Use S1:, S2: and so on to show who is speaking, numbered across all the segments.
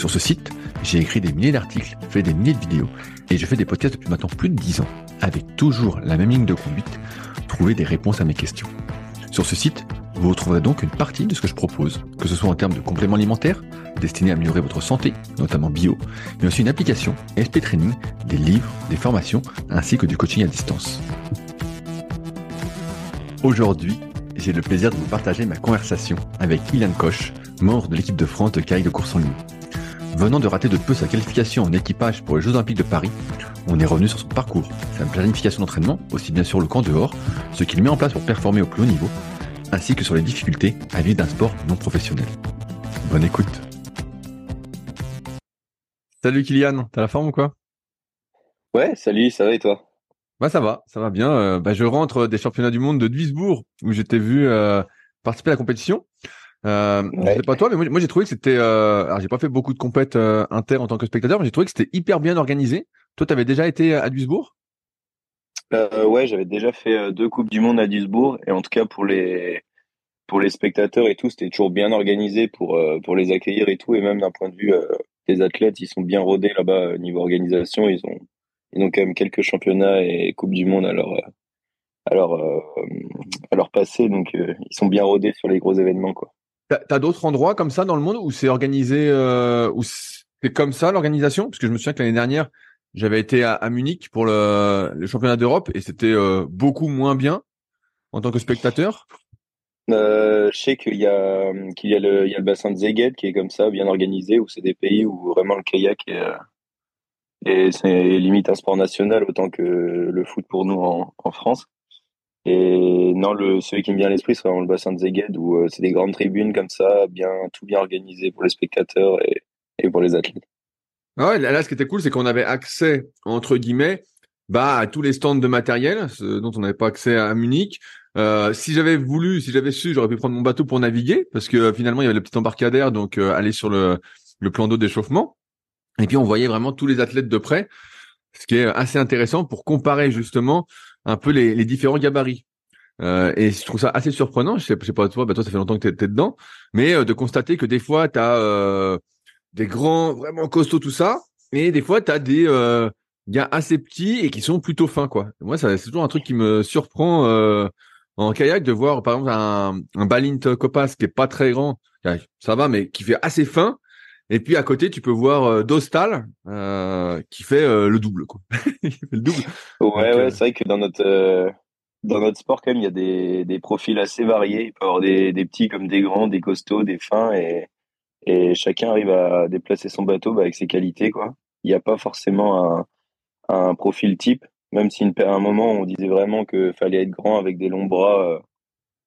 S1: Sur ce site, j'ai écrit des milliers d'articles, fait des milliers de vidéos et je fais des podcasts depuis maintenant plus de 10 ans avec toujours la même ligne de conduite, trouver des réponses à mes questions. Sur ce site, vous retrouverez donc une partie de ce que je propose, que ce soit en termes de compléments alimentaires, destinés à améliorer votre santé, notamment bio, mais aussi une application, SP Training, des livres, des formations, ainsi que du coaching à distance. Aujourd'hui, j'ai le plaisir de vous partager ma conversation avec Ilan Koch, membre de l'équipe de France de kayak de course en ligne. Venant de rater de peu sa qualification en équipage pour les Jeux Olympiques de Paris, on est revenu sur son parcours, sa planification d'entraînement, aussi bien sur le camp dehors, ce qu'il met en place pour performer au plus haut niveau, ainsi que sur les difficultés à vivre d'un sport non professionnel. Bonne écoute. Salut Kylian, t'as la forme ou quoi?
S2: Ouais, salut, ça va et toi?
S1: Bah ça va, ça va bien. Euh, bah, je rentre des championnats du monde de Duisbourg où j'étais vu euh, participer à la compétition. Euh, ouais. sais pas toi, mais moi, j'ai trouvé que c'était. Euh, alors j'ai pas fait beaucoup de compètes euh, inter en tant que spectateur, mais j'ai trouvé que c'était hyper bien organisé. Toi, tu avais déjà été à Duisbourg?
S2: Euh, Ouais, j'avais déjà fait deux coupes du monde à Duisbourg, et en tout cas pour les pour les spectateurs et tout, c'était toujours bien organisé pour pour les accueillir et tout, et même d'un point de vue des athlètes, ils sont bien rodés là-bas niveau organisation. Ils ont ils ont quand même quelques championnats et coupes du monde à leur à leur, à leur passé, donc ils sont bien rodés sur les gros événements quoi.
S1: T'as as, d'autres endroits comme ça dans le monde où c'est organisé, euh, où c'est comme ça l'organisation? Parce que je me souviens que l'année dernière, j'avais été à, Munich pour le, championnat d'Europe et c'était euh, beaucoup moins bien en tant que spectateur.
S2: Euh, je sais qu'il y a qu'il y a le bassin de Szeged qui est comme ça bien organisé où c'est des pays où vraiment le kayak est limite un sport national autant que le foot pour nous en France. Et non, le, celui qui me vient à l'esprit, c'est vraiment le bassin de Zeged, où euh, c'est des grandes tribunes comme ça, bien, tout bien organisé pour les spectateurs et, pour les athlètes.
S1: Ah ouais, là, ce qui était cool, c'est qu'on avait accès, entre guillemets, bah, à tous les stands de matériel, dont on n'avait pas accès à Munich. Euh, si j'avais voulu, si j'avais su, j'aurais pu prendre mon bateau pour naviguer, parce que euh, finalement, il y avait le petit embarcadère, donc aller sur le, le plan d'eau d'échauffement. Et puis, on voyait vraiment tous les athlètes de près, ce qui est assez intéressant pour comparer justement un peu les, les différents gabarits. Euh, et je trouve ça assez surprenant. Je sais, sais pas toi, bah toi ça fait longtemps que tu es, dedans, mais euh, de constater que des fois tu as euh, des grands vraiment costauds tout ça, et des fois tu as des euh, gars assez petits et qui sont plutôt fins quoi. moi ça c'est toujours un truc qui me surprend euh, en kayak de voir par exemple un, un Balint Copas qui est pas très grand, ça va mais qui fait assez fin. Et puis à côté, tu peux voir euh, Dostal euh, qui fait euh, le double, quoi. il fait le double.
S2: Ouais, ouais, c'est vrai que dans notre dans notre sport, quand même, il y a des, des profils assez variés. Il peut y avoir des, des petits comme des grands, des costauds, des fins, et, et chacun arrive à déplacer son bateau bah, avec ses qualités. Quoi. Il n'y a pas forcément un, un profil type, même si à un moment on disait vraiment qu'il fallait être grand avec des longs bras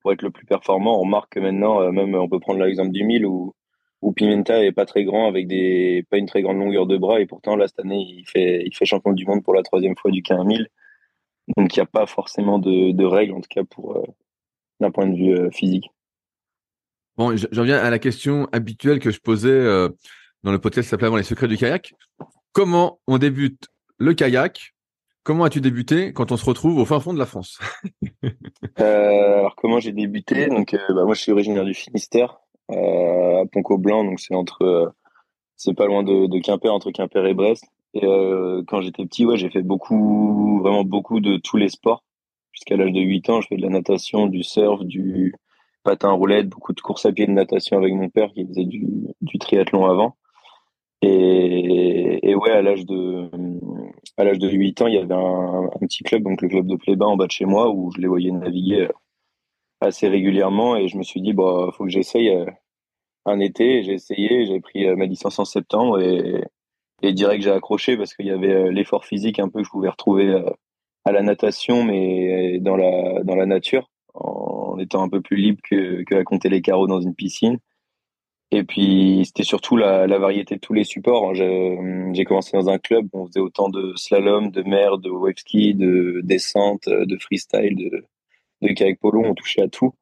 S2: pour être le plus performant. On remarque que maintenant, même on peut prendre l'exemple du 1000 où, où Pimenta est pas très grand avec des pas une très grande longueur de bras et pourtant là cette année il fait il fait champion du monde pour la troisième fois du K1000 donc il n'y a pas forcément de, de, règles, en tout cas pour euh, d'un point de vue euh, physique.
S1: Bon, j'en viens à la question habituelle que je posais euh, dans le podcast qui s'appelait avant les secrets du kayak. Comment on débute le kayak? Comment as-tu débuté quand on se retrouve au fin fond de la France?
S2: Alors comment j'ai débuté? Donc bah, moi je suis originaire du Finistère, à Pont-Blanc, donc c'est entre c'est pas loin de, Quimper, entre Quimper et Brest. Et euh, quand j'étais petit, ouais, j'ai fait beaucoup, vraiment beaucoup de tous les sports. Jusqu'à l'âge de 8 ans, je fais de la natation, du surf, du patin roulette, beaucoup de courses à pied de natation avec mon père qui faisait du, triathlon avant. Et, ouais, à l'âge de à l'âge de 8 ans, il y avait un, petit club, donc le club de Pléba en bas de chez moi, où je les voyais naviguer assez régulièrement. Et je me suis dit, bah, faut que j'essaye euh, un été. J'ai essayé, j'ai pris euh, ma licence en septembre et et direct j'ai accroché parce qu'il y avait euh, l'effort physique un peu que je pouvais retrouver euh, à la natation mais dans la dans la nature en étant un peu plus libre que, que à compter les carreaux dans une piscine Et puis c'était surtout la, la, variété de tous les supports. J'ai commencé dans un club où on faisait autant de slalom, de mer, de wave ski, de descente, de freestyle, de, de kayak polo. On touchait à tout.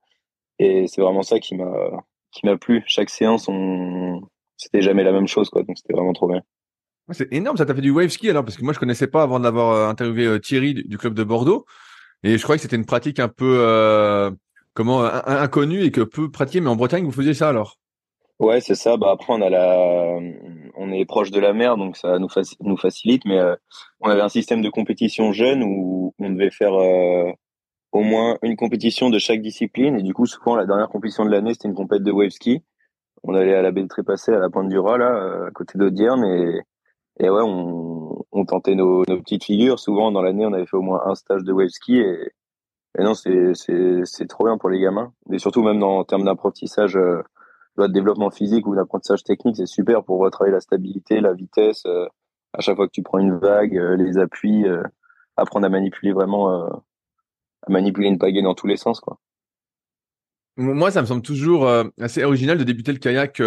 S2: Et c'est vraiment ça qui m'a qui m'a plu. Chaque séance, on c'était jamais la même chose, quoi. Donc c'était vraiment trop bien.
S1: C'est énorme, ça t'a fait du wave ski alors parce que moi je connaissais pas avant d'avoir euh, interviewé euh, Thierry du, club de Bordeaux et je croyais que c'était une pratique un peu euh, comment inconnue et que peu pratiquée mais en Bretagne vous faisiez ça alors?
S2: Ouais, c'est ça. Bah après on a la on est proche de la mer donc ça nous nous facilite mais on avait un système de compétition jeune où on devait faire au moins une compétition de chaque discipline et du coup souvent la dernière compétition de l'année c'était une compète de wave ski. On allait à la baie de Trépassé à la pointe du Raz là à côté d'Audierne et et ouais, on, on tentait nos, nos, petites figures. Souvent, dans l'année, on avait fait au moins un stage de wave ski. Et, et non, c'est, trop bien pour les gamins. Et surtout, même dans, en termes d'apprentissage, euh, de développement physique ou d'apprentissage technique, c'est super pour retravailler la stabilité, la vitesse. Euh, à chaque fois que tu prends une vague, euh, les appuis, euh, apprendre à manipuler vraiment, euh, à manipuler une pagaie dans tous les sens, quoi.
S1: Moi, ça me semble toujours assez original de débuter le kayak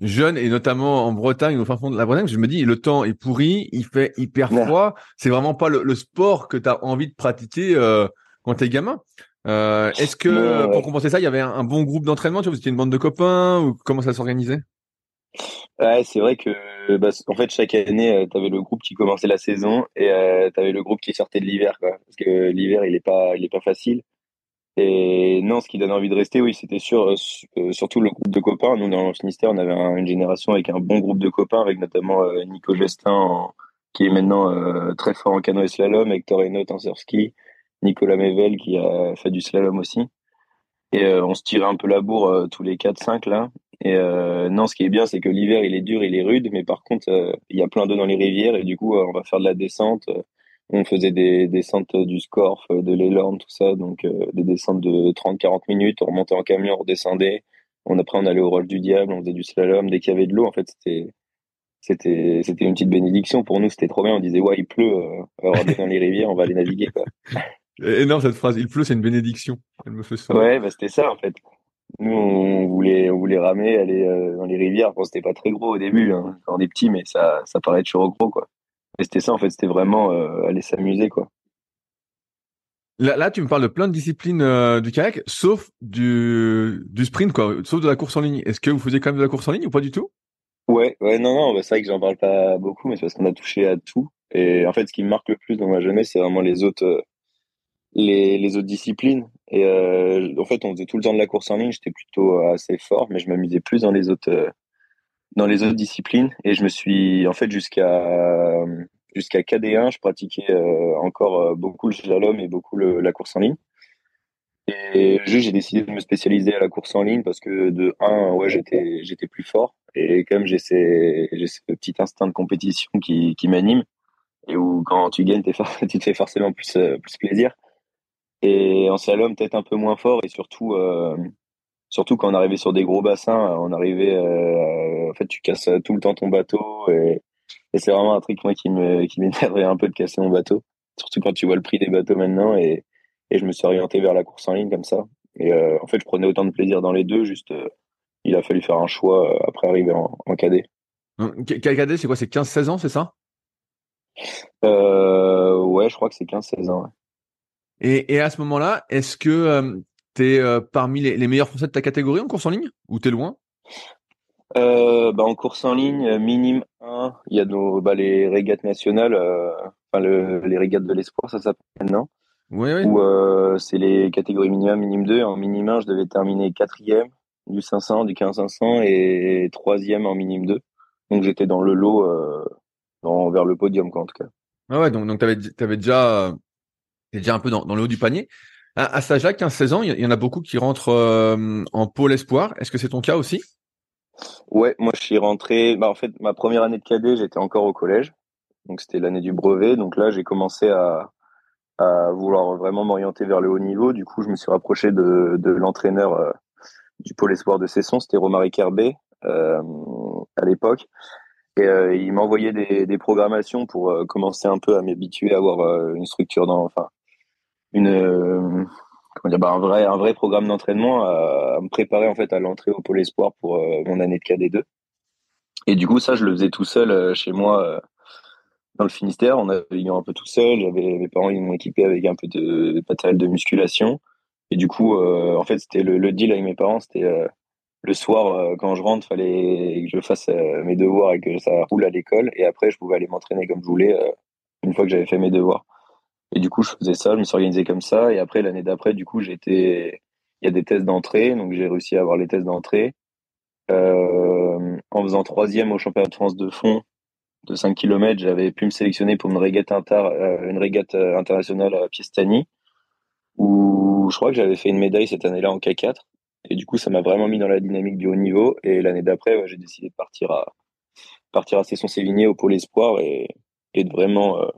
S1: jeune et notamment en Bretagne, au fin fond de la Bretagne, je me dis le temps est pourri, il fait hyper froid, c'est vraiment pas le, sport que tu as envie de pratiquer euh, quand tu es gamin. Euh, est-ce que pour compenser ça, il y avait un, bon groupe d'entraînement, tu vois, vous étiez une bande de copains ou comment ça s'organisait?
S2: Ouais, c'est vrai que bah, en fait chaque année euh, tu avais le groupe qui commençait la saison et euh, le groupe qui sortait de l'hiver parce que l'hiver il est pas il est pas facile et non, ce qui donne envie de rester, oui, c'était sûr, euh, euh, surtout le groupe de copains. Nous, dans le Finistère, on avait une génération avec un bon groupe de copains, avec notamment euh, Nico Gestin, qui est maintenant très fort en canoë slalom, Hector Hainaut en surski, Nicolas Mevel, qui a fait du slalom aussi. Et on se tirait un peu la bourre tous les 4-5 là. Et non, ce qui est bien, c'est que l'hiver, il est dur, il est rude, mais par contre, il y a plein d'eau dans les rivières, et du coup, on va faire de la descente. On faisait des descentes du Scorf, de l'Elorn, tout ça, donc euh, des descentes de 30-40 minutes, on remontait en camion, on redescendait, on après on allait au Roche du Diable, on faisait du slalom, dès qu'il y avait de l'eau, en fait, c'était c'était c'était une petite bénédiction pour nous, c'était trop bien, on disait ouais, il pleut, euh, on va dans les rivières, on va aller naviguer quoi.
S1: Énorme cette phrase, il pleut, c'est une bénédiction.
S2: Elle me fait Ouais, bah c'était ça en fait. Nous, on voulait, on voulait ramer, aller euh, dans les rivières. Bon, c'était pas très gros au début, hein, on est petit, mais ça, ça paraît toujours gros, quoi. Et c'était ça, en fait, c'était vraiment euh, aller s'amuser, quoi.
S1: Là, là, tu me parles de plein de disciplines euh, du kayak, sauf du, du sprint, quoi, sauf de la course en ligne. Est-ce que vous faisiez quand même de la course en ligne ou pas du tout?
S2: Ouais, ouais, non, non, bah, c'est vrai que j'en parle pas beaucoup, mais c'est parce qu'on a touché à tout. Et en fait, ce qui me marque le plus dans ma jeunesse, c'est vraiment les autres, euh, les, les autres disciplines. Et en fait, on faisait tout le temps de la course en ligne. J'étais plutôt assez fort, mais je m'amusais plus dans les autres, dans les autres disciplines. Et je me suis en fait jusqu'à jusqu'à KD1 je pratiquais euh, encore euh, beaucoup le slalom et beaucoup la course en ligne. Et juste j'ai décidé de me spécialiser à la course en ligne parce que de 1 ouais j'étais j'étais plus fort. Et comme j'ai ces j'ai ce petit instinct de compétition qui qui m'anime et où quand tu gagnes tu te fais forcément plus euh, plus plaisir et en slalom peut-être un peu moins fort. Et surtout surtout quand on arrivait sur des gros bassins, on arrivait, euh, en fait, tu casses tout le temps ton bateau. Et, c'est vraiment un truc moi qui me qui m'énervait un peu de casser mon bateau, surtout quand tu vois le prix des bateaux maintenant. Et, et je me suis orienté vers la course en ligne comme ça. Et euh, en fait, je prenais autant de plaisir dans les deux, juste euh, il a fallu faire un choix après arriver en, en cadet.
S1: Quel cadet, c'est quoi? C'est 15-16 ans, c'est ça?
S2: Ouais, je crois que c'est 15-16 ans.
S1: Et, et, à ce moment-là, est-ce que T'es euh, parmi les, les, meilleurs Français de ta catégorie en course en ligne ou t'es loin?
S2: Euh, bah, En course en ligne, euh, minime 1, il y a nos, bah, les régates nationales, euh, enfin le, les régates de l'espoir, ça s'appelle maintenant.
S1: Oui, oui.
S2: Où euh, c'est les catégories minimum, minime 2. En minime 1, je devais terminer quatrième du 500, du 15 500 et troisième en minime 2. Donc j'étais dans le lot, dans, vers le podium quoi, en tout cas.
S1: Ah ouais, donc, donc tu avais, avais déjà, déjà un peu dans, le haut du panier. À, à cet âge-là, 15-16 ans, il y en a beaucoup qui rentrent euh, en pôle espoir. Est-ce que c'est ton cas aussi?
S2: Ouais, moi je suis rentré. Bah, en fait, ma première année de cadet, j'étais encore au collège. Donc c'était l'année du brevet. Donc là, j'ai commencé à, vouloir vraiment m'orienter vers le haut niveau. Du coup, je me suis rapproché de, l'entraîneur euh, du pôle espoir de Cesson, c'était Romaric Herbé euh, à l'époque. Et il m'envoyait des, des programmations pour commencer un peu à m'habituer à avoir une structure dans, une, euh, comment dire, bah, un vrai un vrai programme d'entraînement à, me préparer en fait à l'entrée au pôle espoir pour mon année de KD2. Et du coup, ça, je le faisais tout seul chez moi dans le Finistère. On avait un peu tout seul. J'avais mes parents ils m'ont équipé avec un peu de, matériel de musculation. Et du coup, en fait, c'était le, deal avec mes parents, c'était le soir, euh, quand je rentre, fallait que je fasse euh, mes devoirs et que ça roule à l'école. Et après, je pouvais aller m'entraîner comme je voulais euh, une fois que j'avais fait mes devoirs. Et du coup, je faisais ça, je me suis organisé comme ça. Et après, l'année d'après, du coup, il y a des tests d'entrée, donc j'ai réussi à avoir les tests d'entrée. en faisant troisième au championnat de France de fond de 5 km, j'avais pu me sélectionner pour une régate, inter, une régate internationale à Piestani, où je crois que j'avais fait une médaille cette année-là en K4. Et du coup, ça m'a vraiment mis dans la dynamique du haut niveau. Et l'année d'après, j'ai décidé de partir à partir à Cesson-Sévigné au pôle espoir et, de vraiment euh,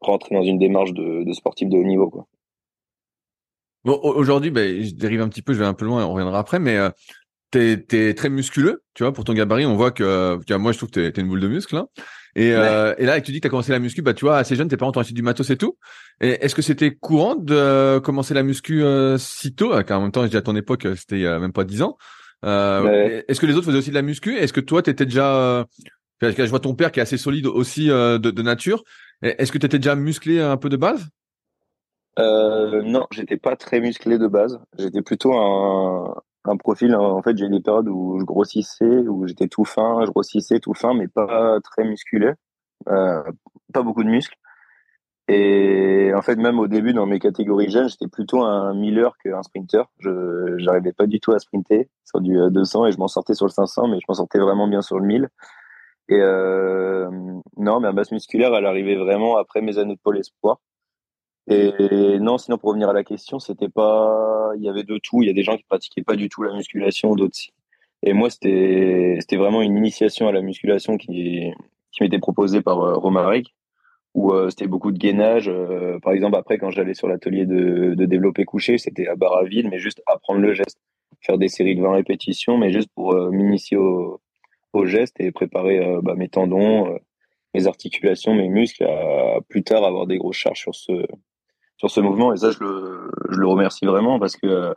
S2: rentrer dans une démarche de, de, sportif de haut niveau. Quoi.
S1: Bon, aujourd'hui, ben, je dérive un petit peu, je vais un peu loin, on reviendra après, mais euh, t'es es très musculeux, tu vois, pour ton gabarit, on voit que, tu vois, moi je trouve que t'es es une boule de muscle. Hein. Et, euh, et là, tu dis que tu as commencé la muscu, bah tu vois, assez jeune, tes parents t'ont acheté du matos et tout. Et est-ce que c'était courant de commencer la muscu euh, si tôt? Car en même temps, je dis à ton époque, c'était il y a même pas dix ans. Euh, Est-ce que les autres faisaient aussi de la muscu? Est-ce que toi, t'étais déjà je vois ton père qui est assez solide aussi de, de, nature. Est-ce que tu étais déjà musclé un peu de base?
S2: Euh, Non, j'étais pas très musclé de base. J'étais plutôt un, un profil. En fait, j'ai eu des périodes où je grossissais, où j'étais tout fin, je grossissais tout fin, mais pas très musculé, euh, pas beaucoup de muscles. Et en fait, même au début, dans mes catégories jeunes, j'étais plutôt un miller qu'un sprinter. Je n'arrivais pas du tout à sprinter sur du 200 euh, et je m'en sortais sur le 500, mais je m'en sortais vraiment bien sur le 1000. Et euh, non, ma masse musculaire, elle arrivait vraiment après mes années de pôle espoir. Et non, sinon pour revenir à la question, c'était pas, il y avait de tout. Il y a des gens qui pratiquaient pas du tout la musculation, d'autres si. Et moi, c'était, vraiment une initiation à la musculation qui, qui m'était proposée par euh, Romaric, où euh, c'était beaucoup de gainage. Euh, par exemple, après, quand j'allais sur l'atelier de, de développer couché, c'était à Barraville, mais juste apprendre le geste, faire des séries de 20 répétitions, mais juste pour m'initier au, au geste et préparer bah, mes tendons, mes articulations, mes muscles, à plus tard avoir des grosses charges sur ce sur ce mouvement. Et ça je le, je le remercie vraiment parce que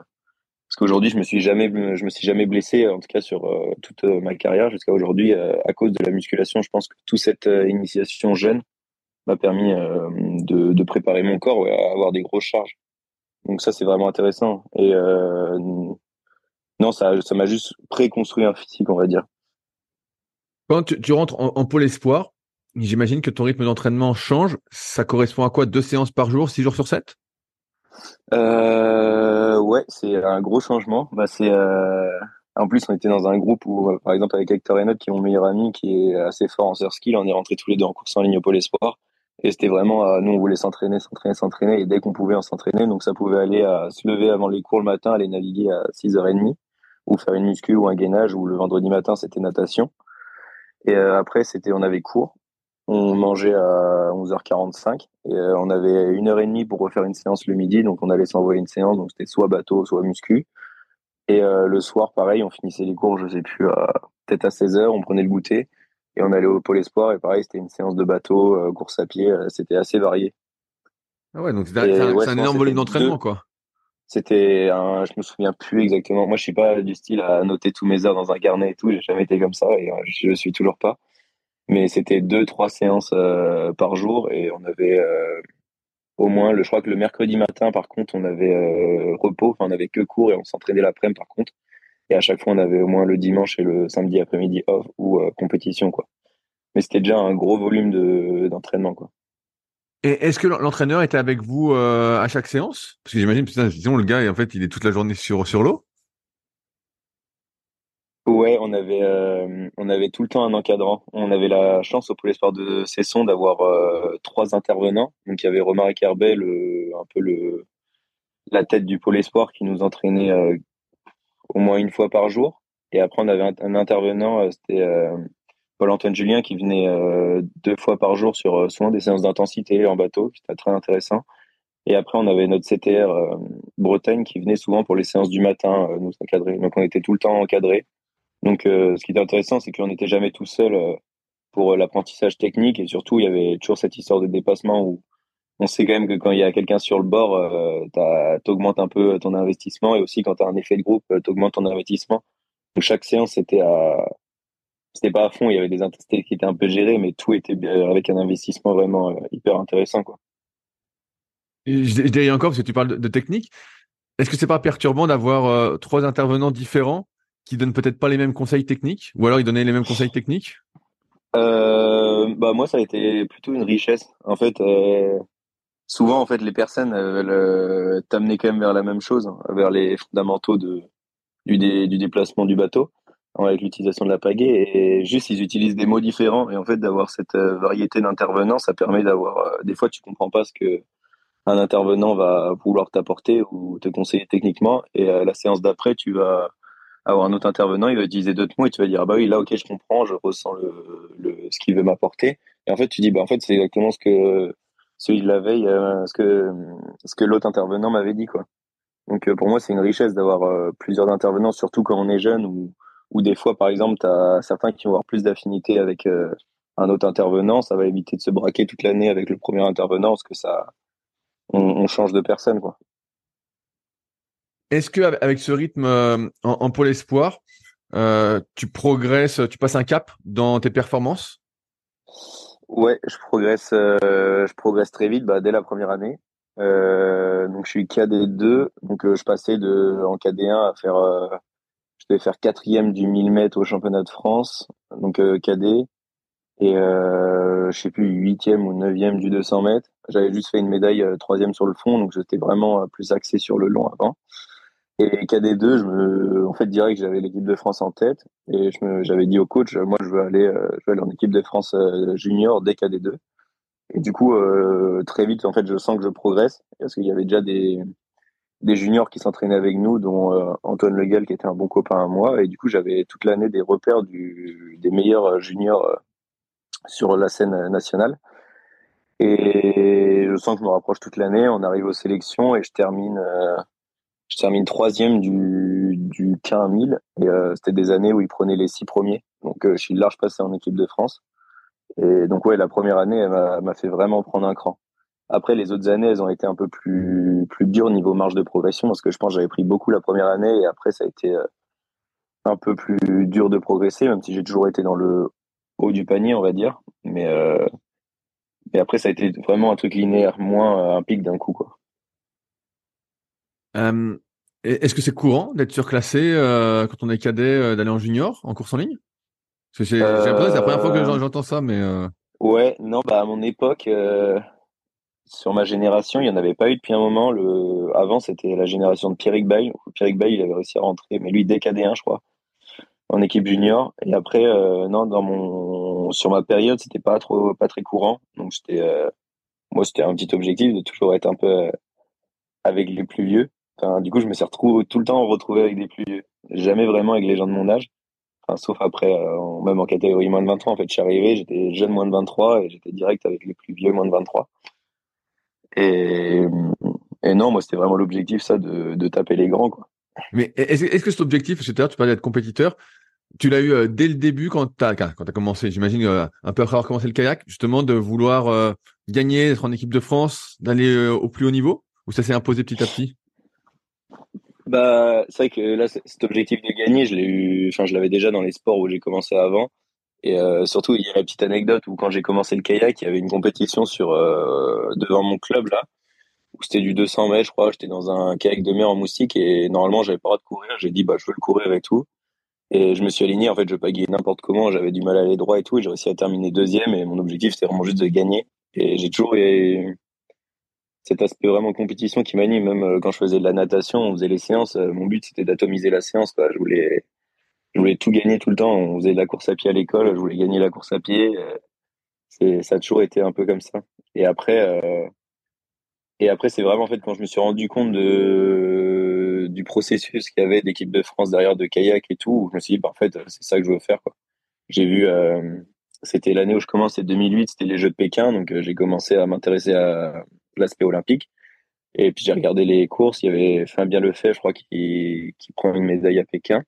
S2: parce qu'aujourd'hui je me suis jamais je me suis jamais blessé en tout cas sur euh, toute euh, ma carrière jusqu'à aujourd'hui euh, à cause de la musculation. Je pense que toute cette initiation jeune m'a permis de, de, préparer mon corps à avoir des grosses charges. Donc ça c'est vraiment intéressant. Et non ça ça m'a juste préconstruit un physique on va dire
S1: quand tu, rentres en, pôle espoir J'imagine que ton rythme d'entraînement change. Ça correspond à quoi? Deux séances par jour, six jours sur sept?
S2: Euh, Ouais, c'est un gros changement. Bah, c'est euh... En plus, on était dans un groupe où, euh, par exemple, avec Hector Renaud, qui est mon meilleur ami, qui est assez fort en surf skill, on est rentrés tous les deux en course en ligne au Pôle Espoir. Et c'était vraiment, euh, nous, on voulait s'entraîner, s'entraîner, s'entraîner. Et dès qu'on pouvait, on s'entraînait. Donc, ça pouvait aller à se lever avant les cours le matin, aller naviguer à 6h30, ou faire une muscu ou un gainage, ou le vendredi matin, c'était natation. Et après, c'était, on avait cours. On mangeait à 11h45 et euh, on avait une heure et demie pour refaire une séance le midi. Donc on allait s'envoyer une séance. Donc c'était soit bateau, soit muscu. Et euh, le soir, pareil, on finissait les cours, je sais plus, peut-être à 16h, on prenait le goûter et on allait au pôle espoir. Et pareil, c'était une séance de bateau, euh, course à pied. c'était assez varié.
S1: Ah ouais, donc c'est un, énorme volume d'entraînement, quoi.
S2: C'était un, je me souviens plus exactement. Moi, je suis pas du style à noter tous mes heures dans un carnet et tout. J'ai jamais été comme ça et je suis toujours pas. Mais c'était deux trois séances euh, par jour et on avait euh, au moins le je crois que le mercredi matin par contre on avait euh, repos. Enfin on avait que cours et on s'entraînait l'après-midi par contre. Et à chaque fois on avait au moins le dimanche et le samedi après-midi off ou compétition quoi. Mais c'était déjà un gros volume de d'entraînement quoi
S1: et est-ce que l'entraîneur était avec vous à chaque séance? Parce que j'imagine disons le gars en fait il est toute la journée sur sur l'eau
S2: Ouais, on avait euh, on avait tout le temps un encadrant. On avait la chance au Pôle Espoir de Cesson d'avoir euh, trois intervenants. Donc il y avait Romaric Herbet, le un peu le la tête du Pôle Espoir qui nous entraînait euh, au moins une fois par jour. Et après on avait un, intervenant, c'était Paul-Antoine Julien qui venait deux fois par jour sur souvent des séances d'intensité en bateau, qui était très intéressant. Et après, on avait notre CTR Bretagne qui venait souvent pour les séances du matin nous encadrer. Donc, on était tout le temps encadré. Donc, euh, ce qui était intéressant, c'est qu'on n'était jamais tout seul euh, pour euh, l'apprentissage technique et surtout, il y avait toujours cette histoire de dépassement où on sait quand même que quand il y a quelqu'un sur le bord, euh, t'augmentes un peu ton investissement et aussi quand tu as un effet de groupe, tu augmentes ton investissement. Donc chaque séance c'était à c'était pas à fond, il y avait des intensités qui étaient un peu gérées, mais tout était avec un investissement vraiment hyper intéressant quoi.
S1: je, dirais encore parce que tu parles de, technique. Est-ce que c'est pas perturbant d'avoir trois intervenants différents qui donnent peut-être pas les mêmes conseils techniques, ou alors ils donnaient les mêmes conseils techniques?
S2: Euh, Bah moi, ça a été plutôt une richesse. En fait, euh, souvent, en fait, les personnes veulent euh, t'amener quand même vers la même chose, hein, vers les fondamentaux de du, du déplacement du bateau avec l'utilisation de la pagaie et juste ils utilisent des mots différents et en fait d'avoir cette euh, variété d'intervenants ça permet d'avoir euh, des fois tu comprends pas ce que un intervenant va vouloir t'apporter ou te conseiller techniquement et à la séance d'après tu vas avoir un autre intervenant, il va utiliser d'autres mots et tu vas dire ah bah oui là ok je comprends, je ressens le, ce qu'il veut m'apporter et en fait tu dis bah en fait c'est exactement ce que celui de la veille euh, ce que ce que l'autre intervenant m'avait dit quoi. Donc euh, pour moi c'est une richesse d'avoir euh, plusieurs intervenants surtout quand on est jeune ou des fois par exemple tu as certains qui vont avoir plus d'affinité avec un autre intervenant, ça va éviter de se braquer toute l'année avec le premier intervenant parce que ça on, on change de personne quoi.
S1: Est-ce que avec ce rythme euh, en, pôle espoir, euh, tu progresses, tu passes un cap dans tes performances?
S2: Ouais, je progresse, euh, je progresse très vite, bah, dès la première année. donc je suis KD2, donc je passais de en KD1 à faire, je devais faire quatrième du 1000 mètres au championnat de France, donc KD, et je sais plus huitième ou neuvième du 200 mètres. J'avais juste fait une médaille troisième sur le fond, donc j'étais vraiment plus axé sur le long avant. Et KD2, je me, en fait, direct, j'avais l'équipe de France en tête et je me, j'avais dit au coach, moi, je veux aller, euh, je veux aller en équipe de France euh, junior dès KD2. Et du coup, euh, très vite, en fait, je sens que je progresse parce qu'il y avait déjà des, des juniors qui s'entraînaient avec nous, dont Antoine Legal, qui était un bon copain à moi. Et du coup, j'avais toute l'année des repères du, des meilleurs juniors sur la scène nationale. Et je sens que je me rapproche toute l'année. On arrive aux sélections et je termine je termine troisième du, du 15 1000 et euh, c'était des années où ils prenaient les six premiers. Donc euh, je suis large passé en équipe de France. Et donc ouais, la première année, elle m'a fait vraiment prendre un cran. Après, les autres années, elles ont été un peu plus plus dures niveau marge de progression parce que je pense que j'avais pris beaucoup la première année et après ça a été euh, un peu plus dur de progresser, même si j'ai toujours été dans le haut du panier, on va dire. Mais euh, mais après, ça a été vraiment un truc linéaire, moins un pic d'un coup, quoi.
S1: Euh, est-ce que c'est courant d'être surclassé euh, quand on est cadet euh, d'aller en junior en course en ligne? Parce que c'est la première fois que j'entends ça, mais
S2: ouais, non, bah à mon époque, sur ma génération, il n'y en avait pas eu depuis un moment. Le avant, c'était la génération de Pierrick Bay. Pierrick Bay, il avait réussi à rentrer, mais lui décadé 1 je crois, en équipe junior. Et après, non, dans mon sur ma période, c'était pas trop pas très courant. Donc c'était moi, c'était un petit objectif de toujours être un peu avec les plus vieux du coup, je me suis retrouvé tout le temps retrouvé avec des plus vieux. Jamais vraiment avec les gens de mon âge. Enfin, sauf après, euh, même en catégorie moins de 23, en fait, je suis arrivé, j'étais jeune moins de 23 et j'étais direct avec les plus vieux moins de 23. Et, et non, moi, c'était vraiment l'objectif, ça, de, de taper les grands, quoi.
S1: Mais est-ce que cet objectif, etc., tu parlais d'être compétiteur, tu l'as eu euh, dès le début quand tu as, quand as commencé, j'imagine, euh, un peu après avoir commencé le kayak, justement, de vouloir gagner, être en équipe de France, d'aller au plus haut niveau, ou ça s'est imposé petit à petit?
S2: Bah, c'est vrai que là, cet objectif de gagner, je l'ai eu, enfin, je l'avais déjà dans les sports où j'ai commencé avant. Et euh, surtout, il y a la petite anecdote où quand j'ai commencé le kayak, il y avait une compétition sur euh, devant mon club là, où c'était du 200 mètres, je crois. J'étais dans un kayak de mer en moustique et normalement, j'avais pas le droit de courir. J'ai dit bah, je veux le courir et tout. Et je me suis aligné. En fait, je pagayais n'importe comment. J'avais du mal à aller droit et tout. Et j'ai réussi à terminer deuxième. Et mon objectif, c'était vraiment juste de gagner. Et j'ai toujours cet aspect vraiment compétition qui m'anime. Même euh, quand je faisais de la natation, on faisait les séances. Mon but c'était d'atomiser la séance. Quoi. Je voulais, je voulais tout gagner tout le temps. On faisait de la course à pied à l'école. Je voulais gagner la course à pied. Euh, c'est, ça a toujours été un peu comme ça. Et après, euh, et après c'est vraiment en fait quand je me suis rendu compte de du processus qu'il y avait d'équipe de France derrière de kayak et tout, je me suis dit bah, en fait c'est ça que je veux faire. J'ai vu. c'était l'année où je commençais, 2008, c'était les Jeux de Pékin, donc j'ai commencé à m'intéresser à, l'aspect olympique. Et puis j'ai regardé les courses, il y avait Fabien Lefebvre, je crois, qui, qui prend une médaille à Pékin.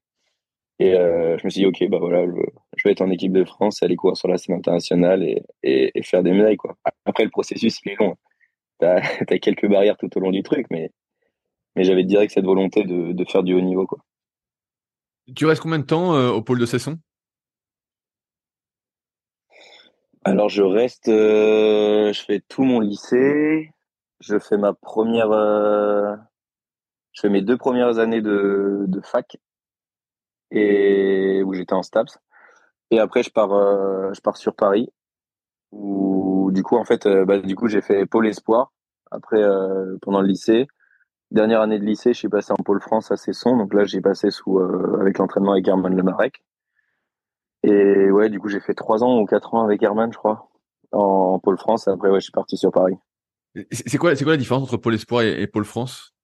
S2: Et euh, je me suis dit, ok, bah voilà, je, vais être en équipe de France, aller courir sur la scène internationale et, et, faire des médailles, quoi. Après, le processus, il est long. t'as as quelques barrières tout au long du truc, mais mais j'avais direct cette volonté de, de faire du haut niveau quoi.
S1: Tu restes combien de temps au pôle de Cesson
S2: Alors je reste, je fais tout mon lycée, je fais ma première, je fais mes deux premières années de, de fac et où j'étais en STAPS. Et après, je pars, euh, je pars sur Paris. Où du coup, en fait, euh, bah, du coup, j'ai fait pôle espoir. Après, euh, pendant le lycée, dernière année de lycée, je suis passé en pôle France à Cesson. Donc là, j'ai passé sous avec l'entraînement avec Herman Lemarec. Et ouais, du coup, j'ai fait trois ans ou quatre ans avec Herman, je crois, en, pôle France. Après, ouais, je suis parti sur Paris.
S1: C'est quoi, c'est quoi la différence entre pôle espoir et pôle France?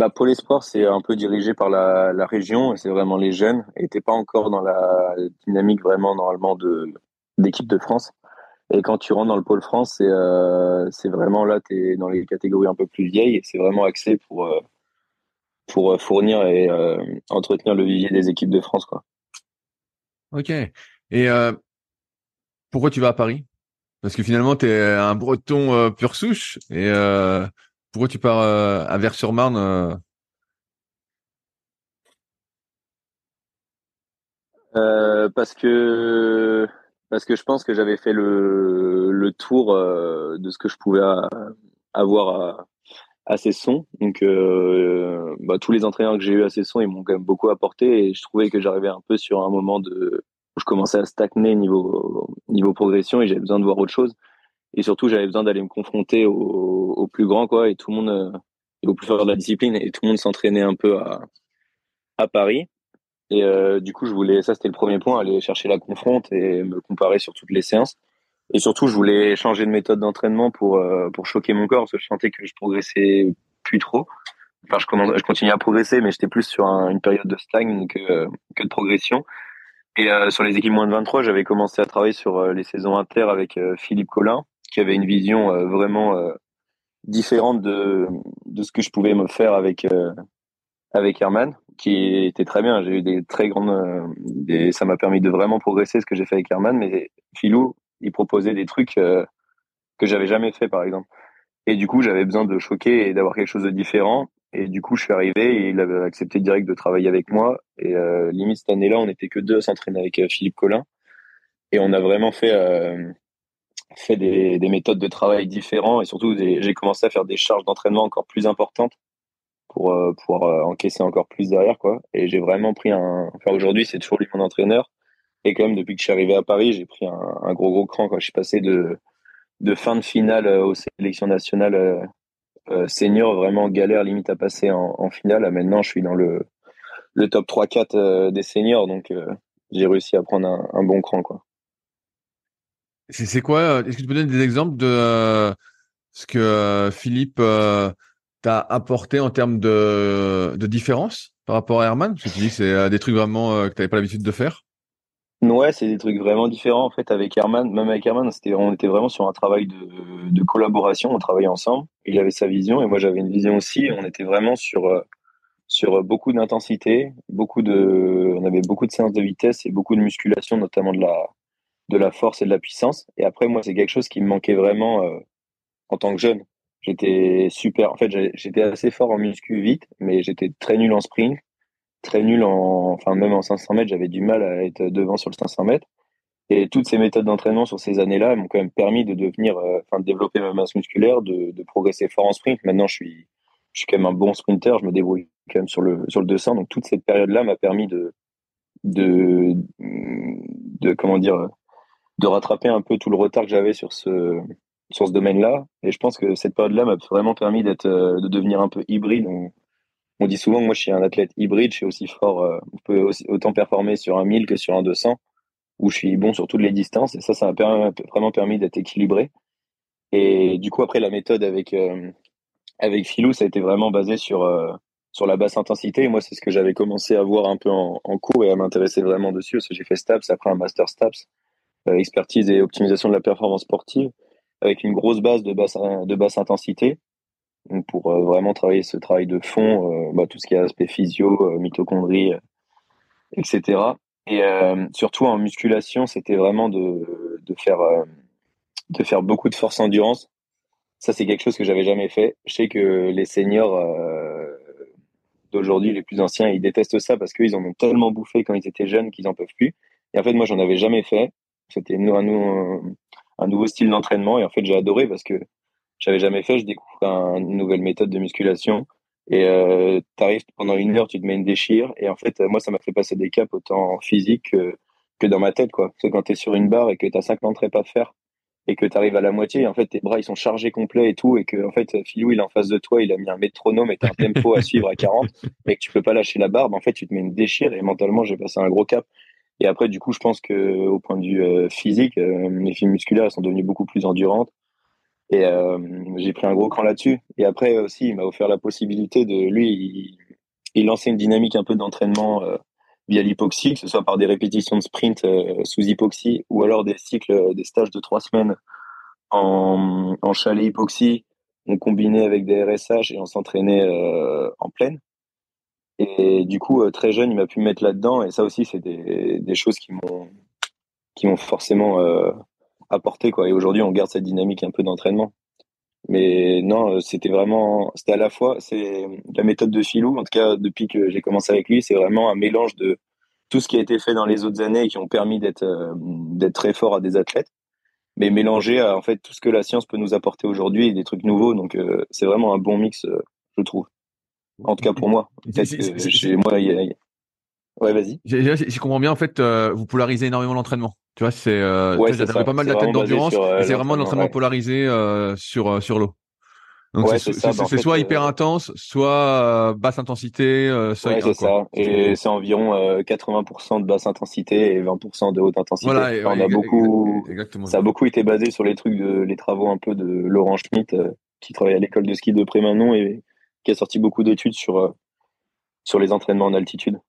S2: Bah, Pôle Espoir, c'est un peu dirigé par la, région, c'est vraiment les jeunes, et t'es pas encore dans la dynamique vraiment normalement d'équipe de France. Et quand tu rentres dans le Pôle France, c'est euh, vraiment là, tu es dans les catégories un peu plus vieilles, et c'est vraiment axé pour, euh, pour euh, fournir et euh, entretenir le vivier des équipes de France. Quoi.
S1: Ok. Et pourquoi tu vas à Paris? Parce que finalement, tu es un breton pur souche, et pourquoi tu pars euh, à Vers-sur-Marne euh?
S2: Euh, parce que parce que je pense que j'avais fait le, le tour de ce que je pouvais avoir à, à sons. Donc bah, tous les entraîneurs que j'ai eu à sons, ils m'ont quand même beaucoup apporté et je trouvais que j'arrivais un peu sur un moment de où je commençais à stagner niveau niveau progression et j'avais besoin de voir autre chose et surtout j'avais besoin d'aller me confronter au, plus grand quoi et tout le monde euh, et au plus fort de la discipline et tout le monde s'entraînait un peu à à Paris. Et euh, du coup je voulais ça c'était le premier point aller chercher la confronte et me comparer sur toutes les séances. Et surtout je voulais changer de méthode d'entraînement pour euh, pour choquer mon corps parce que je sentais que je progressais plus trop. Enfin je, je continuais à progresser mais j'étais plus sur une période de stagne que que de progression. Et sur les équipes moins de 23 j'avais commencé à travailler sur les saisons inter avec Philippe Collin qui avait une vision euh, vraiment euh, différente de, de ce que je pouvais me faire avec euh, avec Herman, qui était très bien. J'ai eu des très grandes, des, ça m'a permis de vraiment progresser ce que j'ai fait avec Herman. Mais Philou, il proposait des trucs que j'avais jamais fait, par exemple. Et du coup, j'avais besoin de choquer et d'avoir quelque chose de différent. Et du coup, je suis arrivé et il avait accepté direct de travailler avec moi. Et euh, limite cette année-là, on n'était que deux à s'entraîner avec Philippe Collin. Et on a vraiment fait euh, fait des, des, méthodes de travail différentes et surtout j'ai commencé à faire des charges d'entraînement encore plus importantes pour euh, euh, encaisser encore plus derrière quoi. Et j'ai vraiment pris un enfin aujourd'hui c'est toujours lui mon entraîneur. Et quand même depuis que je suis arrivé à Paris j'ai pris un, gros gros cran quand je suis passé de de fin de finale euh, aux sélections nationales euh, senior vraiment galère limite à passer en, en, finale à maintenant je suis dans le le top 3 4 des seniors. Donc j'ai réussi à prendre un, un bon cran quoi
S1: c'est quoi euh, Est-ce que tu peux donner des exemples de euh, ce que euh, Philippe t'a apporté en termes de, différence par rapport à Herman? Parce que tu dis que c'est des trucs vraiment que tu n'avais pas l'habitude de faire.
S2: Ouais, c'est des trucs vraiment différents en fait avec Herman. Même avec Herman, on était vraiment sur un travail de, de collaboration. On travaillait ensemble. Il avait sa vision et moi j'avais une vision aussi. On était vraiment sur sur beaucoup d'intensité, beaucoup de, on avait beaucoup de séances de vitesse et beaucoup de musculation, notamment de la de la force et de la puissance. Et après, moi, c'est quelque chose qui me manquait vraiment euh, en tant que jeune. J'étais super. En fait, j'étais assez fort en muscu vite, mais j'étais très nul en sprint, très nul en, enfin même en 500 mètres, j'avais du mal à être devant sur le 500 mètres. Et toutes ces méthodes d'entraînement sur ces années-là m'ont quand même permis de devenir, euh, enfin, de développer ma masse musculaire, de, de, progresser fort en sprint. Maintenant, je suis, je suis quand même un bon sprinter. Je me débrouille quand même sur le sur le 200. Donc toute cette période-là m'a permis de, de, de comment dire, de rattraper un peu tout le retard que j'avais sur ce sur ce domaine-là. Et je pense que cette période-là m'a vraiment permis d'être euh, de devenir un peu hybride. On, dit souvent que moi je suis un athlète hybride, je suis aussi fort, euh, on peut aussi, autant performer sur un 1000 que sur un 200, où je suis bon sur toutes les distances. Et ça, ça m'a vraiment permis d'être équilibré. Et du coup, après la méthode avec euh, avec Philou, ça a été vraiment basé sur sur la basse intensité. Et moi, c'est ce que j'avais commencé à voir un peu en, en cours et à m'intéresser vraiment dessus. Parce que j'ai fait STAPS après un master STAPS euh, expertise et optimisation de la performance sportive, avec une grosse base de basse, de basse intensité. Pour euh, vraiment travailler ce travail de fond, euh, bah, tout ce qui est aspect physio, mitochondrie, etc. Et surtout en musculation, c'était vraiment de, de faire de faire beaucoup de force endurance Ça, c'est quelque chose que j'avais jamais fait. Je sais que les seniors euh, d'aujourd'hui, les plus anciens, ils détestent ça parce qu'ils en ont tellement bouffé quand ils étaient jeunes qu'ils en peuvent plus. Et en fait, moi, j'en avais jamais fait. C'était un, nouveau style d'entraînement et en fait, j'ai adoré parce que j'avais jamais fait. Je découvre une nouvelle méthode de musculation et euh, t'arrives pendant une heure, tu te mets une déchire et en fait, moi, ça m'a fait passer des caps autant physique que, dans ma tête, quoi. Parce que quand t'es sur une barre et que t'as 50 reps à faire et que tu arrives à la moitié, et en fait, tes bras, ils sont chargés complets et tout, et que, en fait, Philou, il est en face de toi, il a mis un métronome et t'as un tempo à suivre à 40, et que tu peux pas lâcher la barbe, en fait, tu te mets une déchire, et mentalement, j'ai passé un gros cap. Et après, du coup, je pense que au point de vue euh, physique, euh, mes films musculaires sont devenues beaucoup plus endurantes. Et euh, j'ai pris un gros cran là-dessus. Et après aussi, il m'a offert la possibilité de, lui, il, une dynamique un peu d'entraînement via l'hypoxie, que ce soit par des répétitions de sprint sous hypoxie ou alors des cycles, des stages de trois semaines en, chalet hypoxie. On combinait avec des RSH et on s'entraînait en pleine. Et du coup, très jeune, il m'a pu me mettre là-dedans. Et ça aussi, c'est des, choses qui m'ont qui m'ont forcément apporté. Quoi. Et aujourd'hui, on garde cette dynamique un peu d'entraînement. Mais non, c'était vraiment, c'était à la fois, c'est la méthode de Philou, en tout cas depuis que j'ai commencé avec lui, c'est vraiment un mélange de tout ce qui a été fait dans les autres années et qui ont permis d'être euh, d'être très fort à des athlètes, mais mélangé à en fait tout ce que la science peut nous apporter aujourd'hui et des trucs nouveaux. Donc euh, c'est vraiment un bon mix, euh, je trouve. En tout cas pour moi. Chez moi, Ouais, vas-y.
S1: Je comprends bien, en fait, vous polarisez énormément l'entraînement. Tu vois, c'est euh, ouais, pas mal d'athlètes d'endurance. Euh, c'est vraiment l'entraînement ouais. polarisé euh, sur euh, sur l'eau. Donc ouais, c'est bah, soit euh, hyper intense, soit basse intensité, soit
S2: ouais, c'est ça. Et c'est environ 80% de basse intensité et 20% de haute intensité. Voilà, on a beaucoup, exactement. ça a beaucoup été basé sur les trucs de les travaux un peu de Laurent Schmitt qui travaille à l'école de ski de Prémanon et qui a sorti beaucoup d'études sur sur les entraînements en altitude.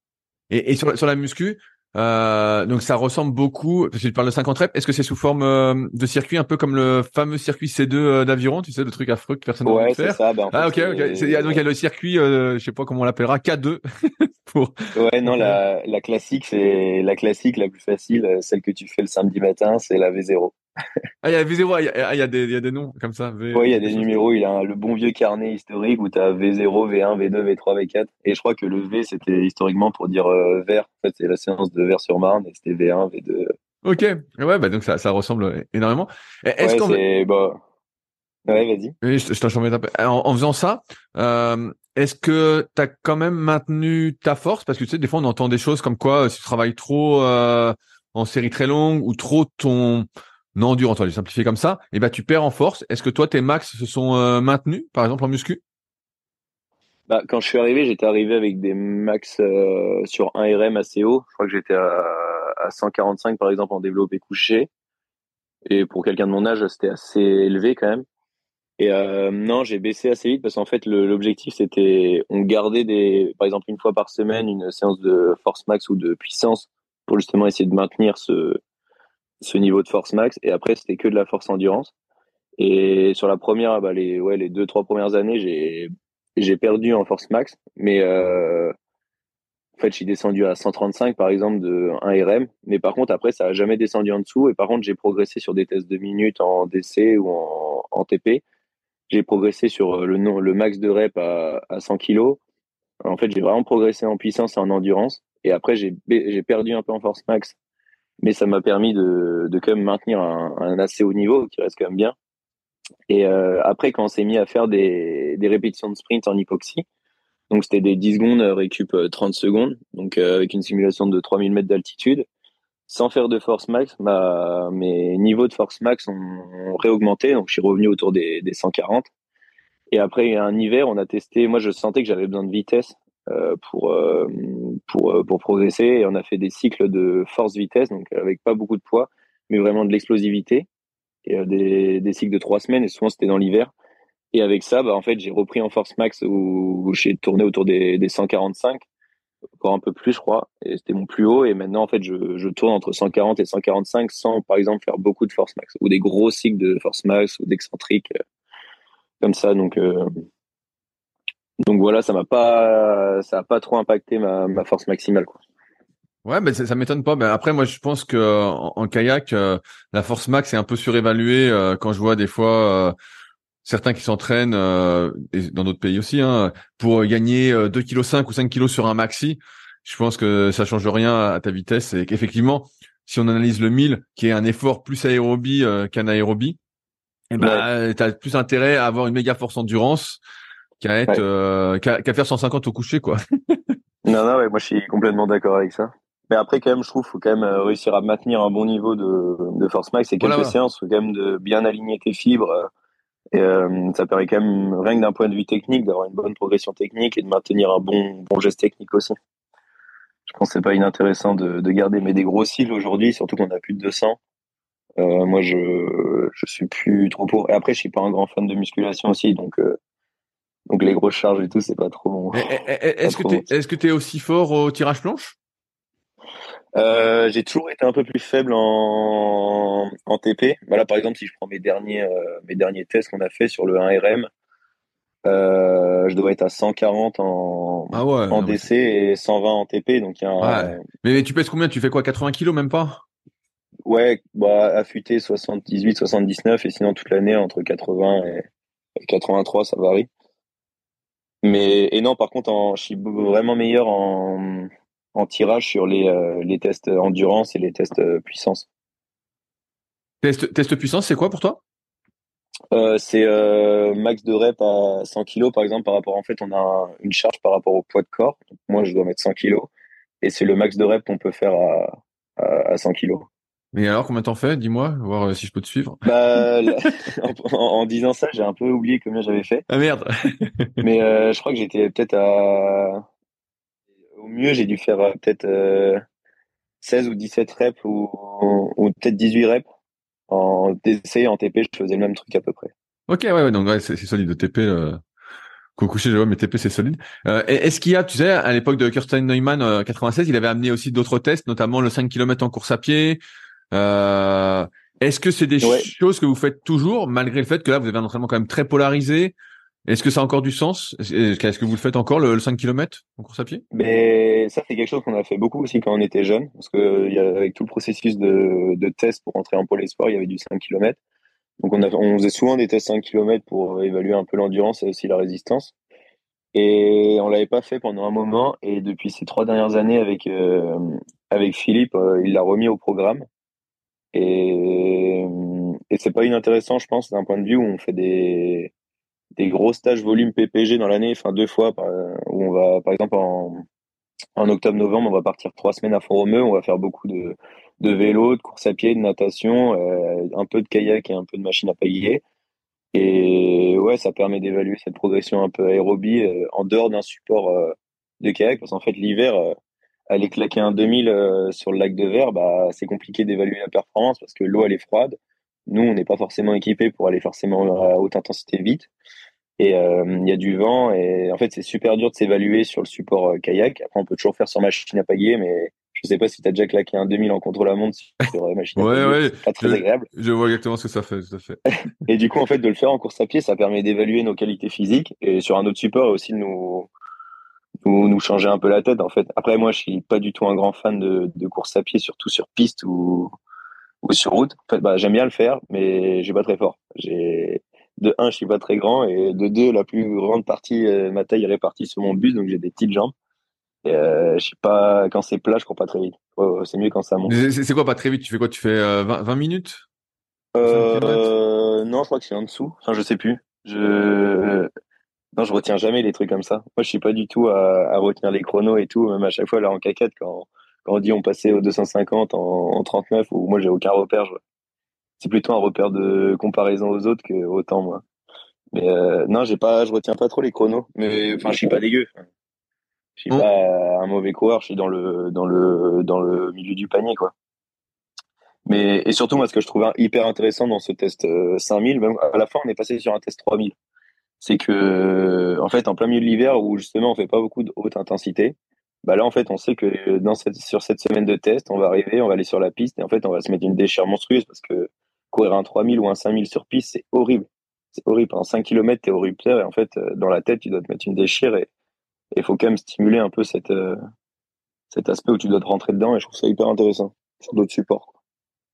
S1: Et, et sur, sur la muscu, euh, donc ça ressemble beaucoup, parce que tu parles de 50 reps, est-ce que c'est sous forme euh, de circuit, un peu comme le fameux circuit C2 euh, d'aviron, tu sais, le truc affreux que personne ne
S2: ouais,
S1: faire
S2: ça, ben,
S1: Ah ok, ok. donc il y a le circuit, euh, je sais pas comment on l'appellera, K2.
S2: pour... Ouais, non, la, la classique, c'est la classique, la plus facile, celle que tu fais le samedi matin, c'est la V0
S1: ah, il y a V0, il y a, y, a des, y a des noms comme ça.
S2: Oui, il y a des numéros. Il y a le bon vieux carnet historique où tu as V0, V1, V2, V3, V4. Et je crois que le V, c'était historiquement pour dire euh, vert. En fait, c'est la séance de vert sur Marne et c'était V1, V2.
S1: Ok. Ouais, bah donc ça, ça ressemble énormément.
S2: Est-ce qu'on bah... Ouais, vas-y.
S1: Oui, je, je en, en faisant ça, euh, est-ce que tu as quand même maintenu ta force? Parce que tu sais, des fois, on entend des choses comme quoi si tu travailles trop euh, en série très longue ou trop ton non dur, on va simplifier comme ça, et eh ben tu perds en force. Est-ce que toi tes max se sont euh, maintenus, par exemple en muscu?
S2: Bah, quand je suis arrivé, j'étais arrivé avec des max euh, sur 1 RM assez haut. Je crois que j'étais à, à, 145 par exemple en développé couché. Et pour quelqu'un de mon âge, c'était assez élevé quand même. Et euh, non, j'ai baissé assez vite parce qu'en fait, l'objectif c'était on gardait des, par exemple une fois par semaine une séance de force max ou de puissance pour justement essayer de maintenir ce ce niveau de force max. Et après, c'était que de la force endurance. Et sur la première, bah, les, ouais, les deux, trois premières années, j'ai, perdu en force max. Mais euh, en fait, j'ai descendu à 135, par exemple, de 1 RM. Mais par contre, après, ça a jamais descendu en dessous. Et par contre, j'ai progressé sur des tests de minutes en DC ou en, TP. J'ai progressé sur le, le max de rep à, à 100 kg. En fait, j'ai vraiment progressé en puissance et en endurance. Et après, j'ai perdu un peu en force max mais ça m'a permis de, quand même maintenir un, assez haut niveau qui reste quand même bien. Et euh, après, quand on s'est mis à faire des, répétitions de sprint en hypoxie, donc c'était des 10 secondes récup 30 euh, secondes, donc euh, avec une simulation de 3000 mètres d'altitude, sans faire de force max, ma, mes niveaux de force max ont, réaugmenté, donc je suis revenu autour des, des 140. Et après un hiver, on a testé. Moi, je sentais que j'avais besoin de vitesse euh, pour euh, pour euh, pour progresser. Et on a fait des cycles de force vitesse donc avec pas beaucoup de poids mais vraiment de l'explosivité. Et des, des cycles de trois semaines et souvent c'était dans l'hiver. Et avec ça bah en fait j'ai repris en force max où, où j'ai tourné autour des, des 145 encore un peu plus je crois et c'était mon plus haut. Et maintenant en fait je, je tourne entre 140 et 145 sans par exemple faire beaucoup de force max ou des gros cycles de force max ou d'excentrique comme ça. Donc donc voilà, ça m'a pas, ça a pas trop impacté ma, ma force maximale, quoi.
S1: Ouais, ben ça, ça m'étonne pas. Ben après, moi, je pense que en, kayak, euh, la force max est un peu surévaluée euh, quand je vois des fois certains qui s'entraînent euh, dans d'autres pays aussi hein, pour gagner 2 kg 5 ou 5 kg sur un maxi. Je pense que ça change rien à ta vitesse et qu'effectivement, si on analyse le 1000 qui est un effort plus aérobie euh, qu'un aérobie, eh ben, tu as plus intérêt à avoir une méga force endurance qu'à être euh, qu'à faire 150 au coucher quoi.
S2: non non ouais, moi je suis complètement d'accord avec ça. Mais après quand même je trouve faut quand même euh, réussir à maintenir un bon niveau de, de force max et quelques séances faut quand même de bien aligner tes fibres et euh, ça permet quand même rien que d'un point de vue technique d'avoir une bonne progression technique et de maintenir un bon bon geste technique aussi. Je pense que c'est pas inintéressant de, de garder mais des gros cils aujourd'hui surtout qu'on a plus de 200 euh, moi, je je suis plus trop pour. Et après, je suis pas un grand fan de musculation aussi, donc euh, donc les grosses charges et tout, c'est pas trop bon.
S1: Est-ce que tu est-ce que tu es aussi fort au tirage planche?
S2: Euh, J'ai toujours été un peu plus faible en en TP. Voilà, par exemple, si je prends mes derniers euh, mes derniers tests qu'on a fait sur le 1RM, euh, je dois être à 140 en, ah ouais, en DC et 120 en TP. Donc il y a
S1: un, mais, mais, tu pèses combien? Tu fais quoi? 80 kilos même pas?
S2: Ouais, bah, affûté 78, 79, et sinon toute l'année entre 80 et 83, ça varie. Mais, et non, par contre, en, je suis vraiment meilleur en, en tirage sur les, euh, les tests endurance et les tests euh, puissance.
S1: Test, test puissance, c'est quoi pour toi?
S2: Euh, C'est max de rep à 100 kg, par exemple, par rapport, en fait, on a une charge par rapport au poids de corps. moi, je dois mettre 100 kg, et c'est le max de rep qu'on peut faire à, à, à 100 kg.
S1: Mais alors, combien t'en fais Dis-moi, voir euh, si je peux te suivre?
S2: Bah, en, en, disant ça, j'ai un peu oublié combien j'avais fait.
S1: Ah merde
S2: Mais euh, je crois que j'étais peut-être à... Au mieux, j'ai dû faire euh, peut-être euh, 16 ou 17 reps ou, ou peut-être 18 reps. En DC, en TP, je faisais le même truc à peu près.
S1: Ok, ouais, ouais donc ouais, c'est solide de TP. Euh... coucher, je vois, mais TP, c'est solide. Euh, Est-ce qu'il y a, tu sais, à l'époque de Kirsten Neumann, 96, il avait amené aussi d'autres tests, notamment le 5 km en course à pied, euh, Est-ce que c'est des choses que vous faites toujours, malgré le fait que là, vous avez un entraînement quand même très polarisé? Est-ce que ça a encore du sens? Est-ce que vous le faites encore, le, 5 km en course à pied?
S2: Mais ça, c'est quelque chose qu'on a fait beaucoup aussi quand on était jeune, parce que y a, avec tout le processus de, de test pour entrer en pôle espoir, il y avait du 5 km. Donc on, a, on faisait souvent des tests 5 km pour évaluer un peu l'endurance et aussi la résistance. Et on l'avait pas fait pendant un moment. Et depuis ces trois dernières années avec euh, avec Philippe, euh, il l'a remis au programme. Et, et c'est pas inintéressant, je pense, d'un point de vue où on fait des, gros stages volume PPG dans l'année, enfin deux fois, où on va, par exemple, en, en octobre-novembre, on va partir trois semaines à Font-Romeu, on va faire beaucoup de, de vélo, de course à pied, de natation, euh, un peu de kayak et un peu de machine à pagayer. Et ouais, ça permet d'évaluer cette progression un peu aérobie euh, en dehors d'un support euh, de kayak, parce qu'en fait, l'hiver, aller claquer un 2000 euh, sur le lac de Verre, bah, c'est compliqué d'évaluer la performance parce que l'eau, elle est froide. Nous, on n'est pas forcément équipé pour aller forcément à haute intensité vite. Et euh, il y a du vent et en fait, c'est super dur de s'évaluer sur le support euh, kayak. Après, on peut toujours faire sur machine à pagayer, mais je sais pas si tu as déjà claqué un 2000 en contre-la-montre sur machine à
S1: ouais. Ouais, pas très agréable. Je vois exactement ce que ça fait, tout à fait.
S2: et du coup, en fait, de le faire en course à pied, ça permet d'évaluer nos qualités physiques et sur un autre support aussi de nous nous, nous changer un peu la tête en fait. Après moi je suis pas du tout un grand fan de, de course à pied, surtout sur piste ou, ou sur route. En fait, bah, j'aime bien le faire, mais j'ai pas très fort. J'ai de un, je suis pas très grand et de deux, la plus grande partie, euh, ma taille est répartie sur mon bus, donc j'ai des petites jambes. Et euh, je sais pas quand c'est plat, je cours pas très vite. c'est mieux quand ça monte.
S1: C'est quoi pas très vite? Tu fais quoi? Tu fais 20, 20 minutes?
S2: Euh, Non, je crois que c'est en dessous. Enfin, je sais plus. Je non, je retiens jamais les trucs comme ça. Moi, je suis pas du tout à, à retenir les chronos et tout, même à chaque fois là en caquette quand quand on dit on passait au 250 en, en 39 ou moi j'ai aucun repère. C'est plutôt un repère de comparaison aux autres que autant moi. Mais euh, non, j'ai pas, je retiens pas trop les chronos. Mais enfin, je suis pas dégueu. Je suis mmh. pas un mauvais coureur. Je suis dans le dans le dans le milieu du panier quoi. Mais et surtout moi, ce que je trouve hyper intéressant dans ce test 5000, euh, même à la fin, on est passé sur un test 3000 c'est que en fait en plein milieu de l'hiver où justement on fait pas beaucoup de haute intensité, bah là en fait on sait que cette sur cette semaine de test, on va arriver, on va aller sur la piste et en fait on va se mettre une déchirure monstrueuse parce que courir un 3000 ou un 5000 sur piste, c'est horrible. C'est horrible pendant 5 km, t'es au rupteur et en fait euh, dans la tête, tu dois te mettre une déchire et il faut quand même stimuler un peu euh, cet aspect où tu dois te rentrer dedans et je trouve ça hyper intéressant sur d'autres supports.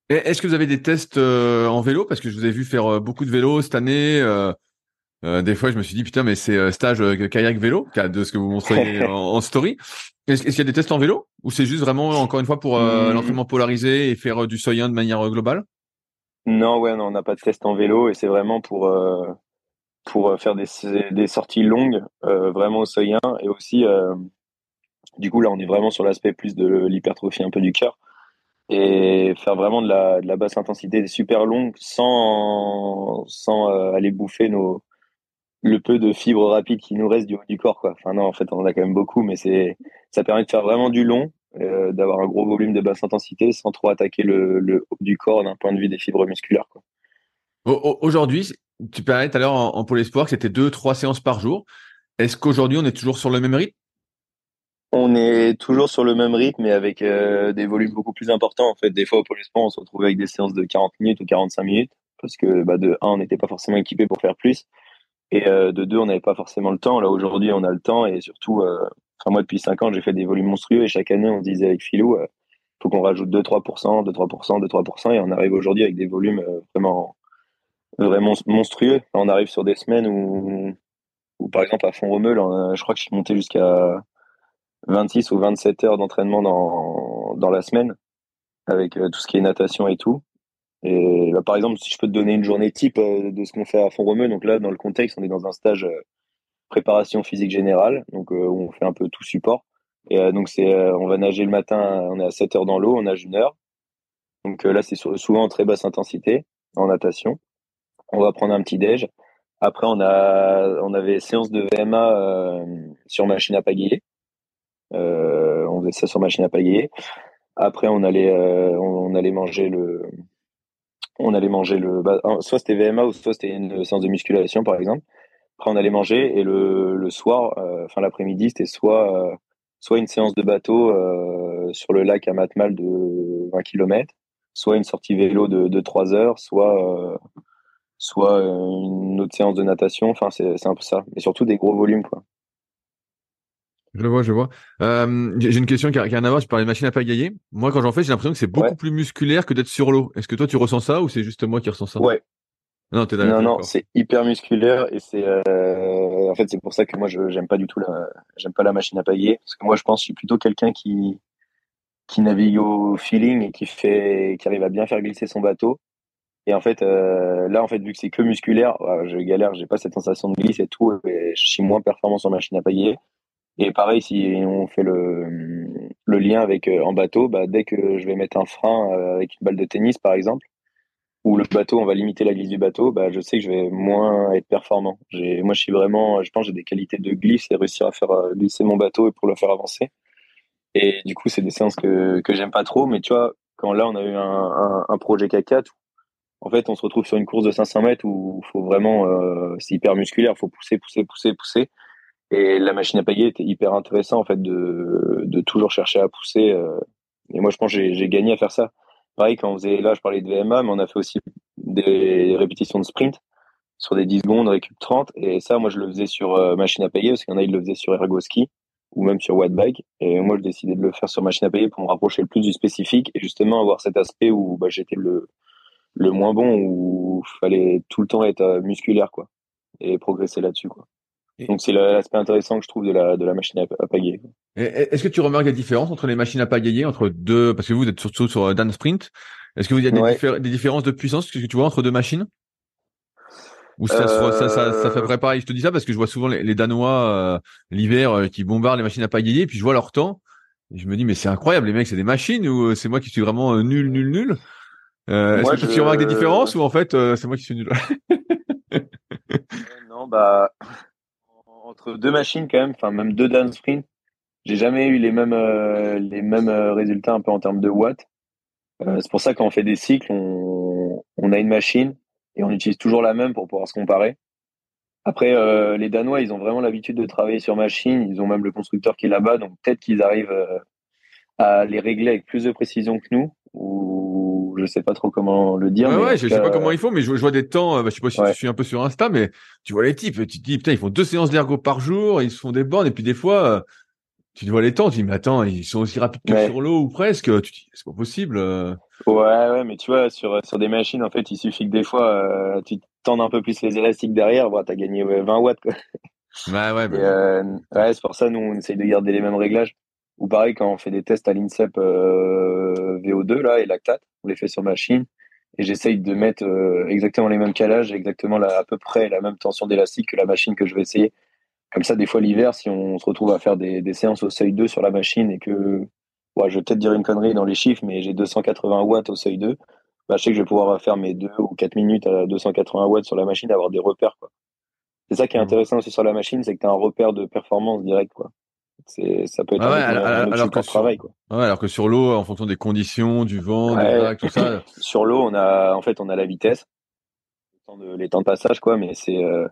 S1: Est-ce que vous avez des tests euh, en vélo? Parce que je vous ai vu faire beaucoup de vélo cette année Euh, des fois, je me suis dit putain, mais c'est euh, stage euh, kayak vélo, de ce que vous montrez en, en, story. Est-ce, qu'il y a des tests en vélo? Ou c'est juste vraiment encore une fois pour hmm. l'entraînement polarisé et faire du soyen de manière globale?
S2: Non, ouais, non, on n'a pas de test en vélo et c'est vraiment pour pour faire des, des sorties longues, vraiment au soyen et aussi du coup là, on est vraiment sur l'aspect plus de l'hypertrophie un peu du cœur et faire vraiment de la, de la basse intensité super longue sans sans aller bouffer nos le peu de fibres rapides qui nous reste du haut du corps quoi. Enfin non, en fait, on en a quand même beaucoup, mais c'est ça permet de faire vraiment du long, euh, d'avoir un gros volume de basse intensité sans trop attaquer le, le haut du corps d'un point de vue des fibres musculaires quoi.
S1: Aujourd'hui, tu parlais tout à l'heure en, en pôle espoir que c'était deux trois séances par jour. Est-ce qu'aujourd'hui on est toujours sur le même rythme?
S2: On est toujours sur le même rythme, mais avec euh, des volumes beaucoup plus importants. En fait, des fois au pôle espoir, on se retrouve avec des séances de 40 minutes ou 45 minutes parce que bah, de un, on n'était pas forcément équipé pour faire plus. Et euh, de deux, on n'avait pas forcément le temps. Là, aujourd'hui, on a le temps. Et surtout, euh, enfin, moi, depuis cinq ans, j'ai fait des volumes monstrueux. Et chaque année, on se disait avec Philou, euh, faut qu'on rajoute 2-3%, 2-3%, 2-3%. Et on arrive aujourd'hui avec des volumes vraiment, vraiment monstrueux. On arrive sur des semaines où, où par exemple, à Font-Romeu, je crois que je suis monté jusqu'à 26 ou 27 heures d'entraînement dans, dans la semaine avec tout ce qui est natation et tout. Et par exemple, si je peux te donner une journée type euh, de ce qu'on fait à Font-Romeu, donc là, dans le contexte, on est dans un stage euh, préparation physique générale, donc euh, où on fait un peu tout support. Et donc c'est, on va nager le matin, on est à 7 heures dans l'eau, on nage une heure. Donc là, c'est souvent en très basse intensité en natation. On va prendre un petit déj. Après, on a, on avait séance de VMA sur machine à pagayer. on faisait ça sur machine à pagayer. Après, on allait, on allait manger le, on allait manger le, bah, soit c'était VMA ou soit c'était une séance de musculation par exemple. Après on allait manger et le, le soir, euh, enfin l'après-midi, c'était soit euh, soit une séance de bateau euh, sur le lac à Matmal de 20 km, soit une sortie vélo de, de 3 heures, soit soit une autre séance de natation. Enfin c'est un peu ça, mais surtout des gros volumes quoi.
S1: Je vois, je vois. Euh, j'ai une question qui a, rien à voir. Je parlais de machine à pagayer. Moi, quand j'en fais, j'ai l'impression que c'est beaucoup plus musculaire que d'être sur l'eau. Est-ce que toi, tu ressens ça ou c'est juste moi qui ressens ça?
S2: Ouais. Non, t'es Non, non, c'est hyper musculaire et c'est. Euh... En fait, c'est pour ça que moi, je j'aime pas du tout la, j'aime pas la machine à pagayer parce que moi, je pense, que je suis plutôt quelqu'un qui qui navigue au feeling et qui fait, qui arrive à bien faire glisser son bateau. Et en fait, euh, là, en fait, vu que c'est que musculaire, je galère, j'ai pas cette sensation de glisse et tout, et je suis moins performant sur machine à pagayer. Et pareil, si on fait le, le lien avec euh, en bateau, bah, dès que je vais mettre un frein euh, avec une balle de tennis, par exemple, ou le bateau, on va limiter la glisse du bateau, bah, je sais que je vais moins être performant. Moi, je suis vraiment, je pense, j'ai des qualités de glisse et réussir à faire euh, glisser mon bateau et pour le faire avancer. Et du coup, c'est des séances que, que j'aime pas trop. Mais tu vois, quand là, on a eu un, un, projet K4, en fait, on se retrouve sur une course de 500 mètres où faut vraiment, c'est hyper musculaire, faut pousser, pousser, pousser, pousser. Et la machine à pagayer était hyper intéressant en fait de, de toujours chercher à pousser. Euh, et moi, je pense que j'ai gagné à faire ça. Pareil, quand on faisait, là, je parlais de VMA, mais on a fait aussi des répétitions de sprint sur des 10 secondes, récup 30. Et ça, moi, je le faisais sur euh, machine à payer parce qu'il y en a, ils le faisaient sur Ergoski ou même sur Wattbike. Et moi, je décidais de le faire sur machine à payer pour me rapprocher le plus du spécifique et justement avoir cet aspect où bah, j'étais le, le moins bon, où il fallait tout le temps être euh, musculaire, quoi, et progresser là-dessus. Donc c'est l'aspect intéressant que je trouve de la, de la machine à, pagayer.
S1: Est-ce que tu remarques des différences entre les machines à pagayer, entre deux, parce que vous êtes surtout sur Dan Sprint, est-ce que vous y a des, des, différences de puissance que tu vois entre deux machines? Ou ça, ça, ça, ça, fait vrai pareil? Je te dis ça parce que je vois souvent les, Danois euh, l'hiver euh, qui bombardent les machines à pagayer, puis je vois leur temps, et je me dis mais c'est incroyable, les mecs c'est des machines ou euh, c'est moi qui suis vraiment nul, nul, nul? Est-ce que tu remarques des différences ou en fait c'est moi qui suis nul?
S2: Non bah entre deux machines quand même, enfin même deux down j'ai jamais eu les mêmes euh, les mêmes euh, résultats un peu en termes de watts. Euh, c'est pour ça qu'on fait des cycles, on, on, a une machine et on utilise toujours la même pour pouvoir se comparer. Après, les Danois, ils ont vraiment l'habitude de travailler sur machine. Ils ont même le constructeur qui est là-bas, donc peut-être qu'ils arrivent à les régler avec plus de précision que nous. Ou je sais pas trop comment le dire.
S1: Ouais, ouais je sais pas comment ils font, mais je, vois des temps. Euh, bah, je sais pas si tu suis un peu sur Insta, mais tu vois les types. Tu te dis putain, ils font deux séances d'ergo par jour, ils se font des bornes, et puis des fois, euh, tu vois les temps. Tu dis mais attends, ils sont aussi rapides que sur l'eau ou presque. Tu te dis c'est pas possible. Euh.
S2: Ouais, ouais, mais tu vois sur sur des machines, en fait, il suffit que des fois, tu tendre un peu plus les élastiques derrière, bah, tu as gagné 20 watts. Quoi.
S1: Ouais, ouais, bah...
S2: euh, ouais c'est pour ça, nous, on essaye de garder les mêmes réglages. Ou pareil, quand on fait des tests à l'INSEP euh, VO2 là, et lactate, on les fait sur machine. Et j'essaye de mettre euh, exactement les mêmes calages, exactement la, à peu près la même tension d'élastique que la machine que je vais essayer. Comme ça, des fois, l'hiver, si on se retrouve à faire des, des séances au seuil 2 sur la machine et que, ouais, je vais peut-être dire une connerie dans les chiffres, mais j'ai 280 watts au seuil 2, bah, je sais que je vais pouvoir faire mes 2 ou 4 minutes à 280 watts sur la machine, avoir des repères, quoi. C'est ça qui est mmh. intéressant aussi sur la machine, c'est que tu as un repère de performance direct, quoi. Ça peut être
S1: ah ouais, un, alors, alors que travail, quoi. Ouais, alors que sur l'eau, en fonction des conditions, du vent, ouais. des vagues, tout ça.
S2: sur l'eau, on a, en fait, on a la vitesse, les temps de passage, quoi, mais c'est, euh,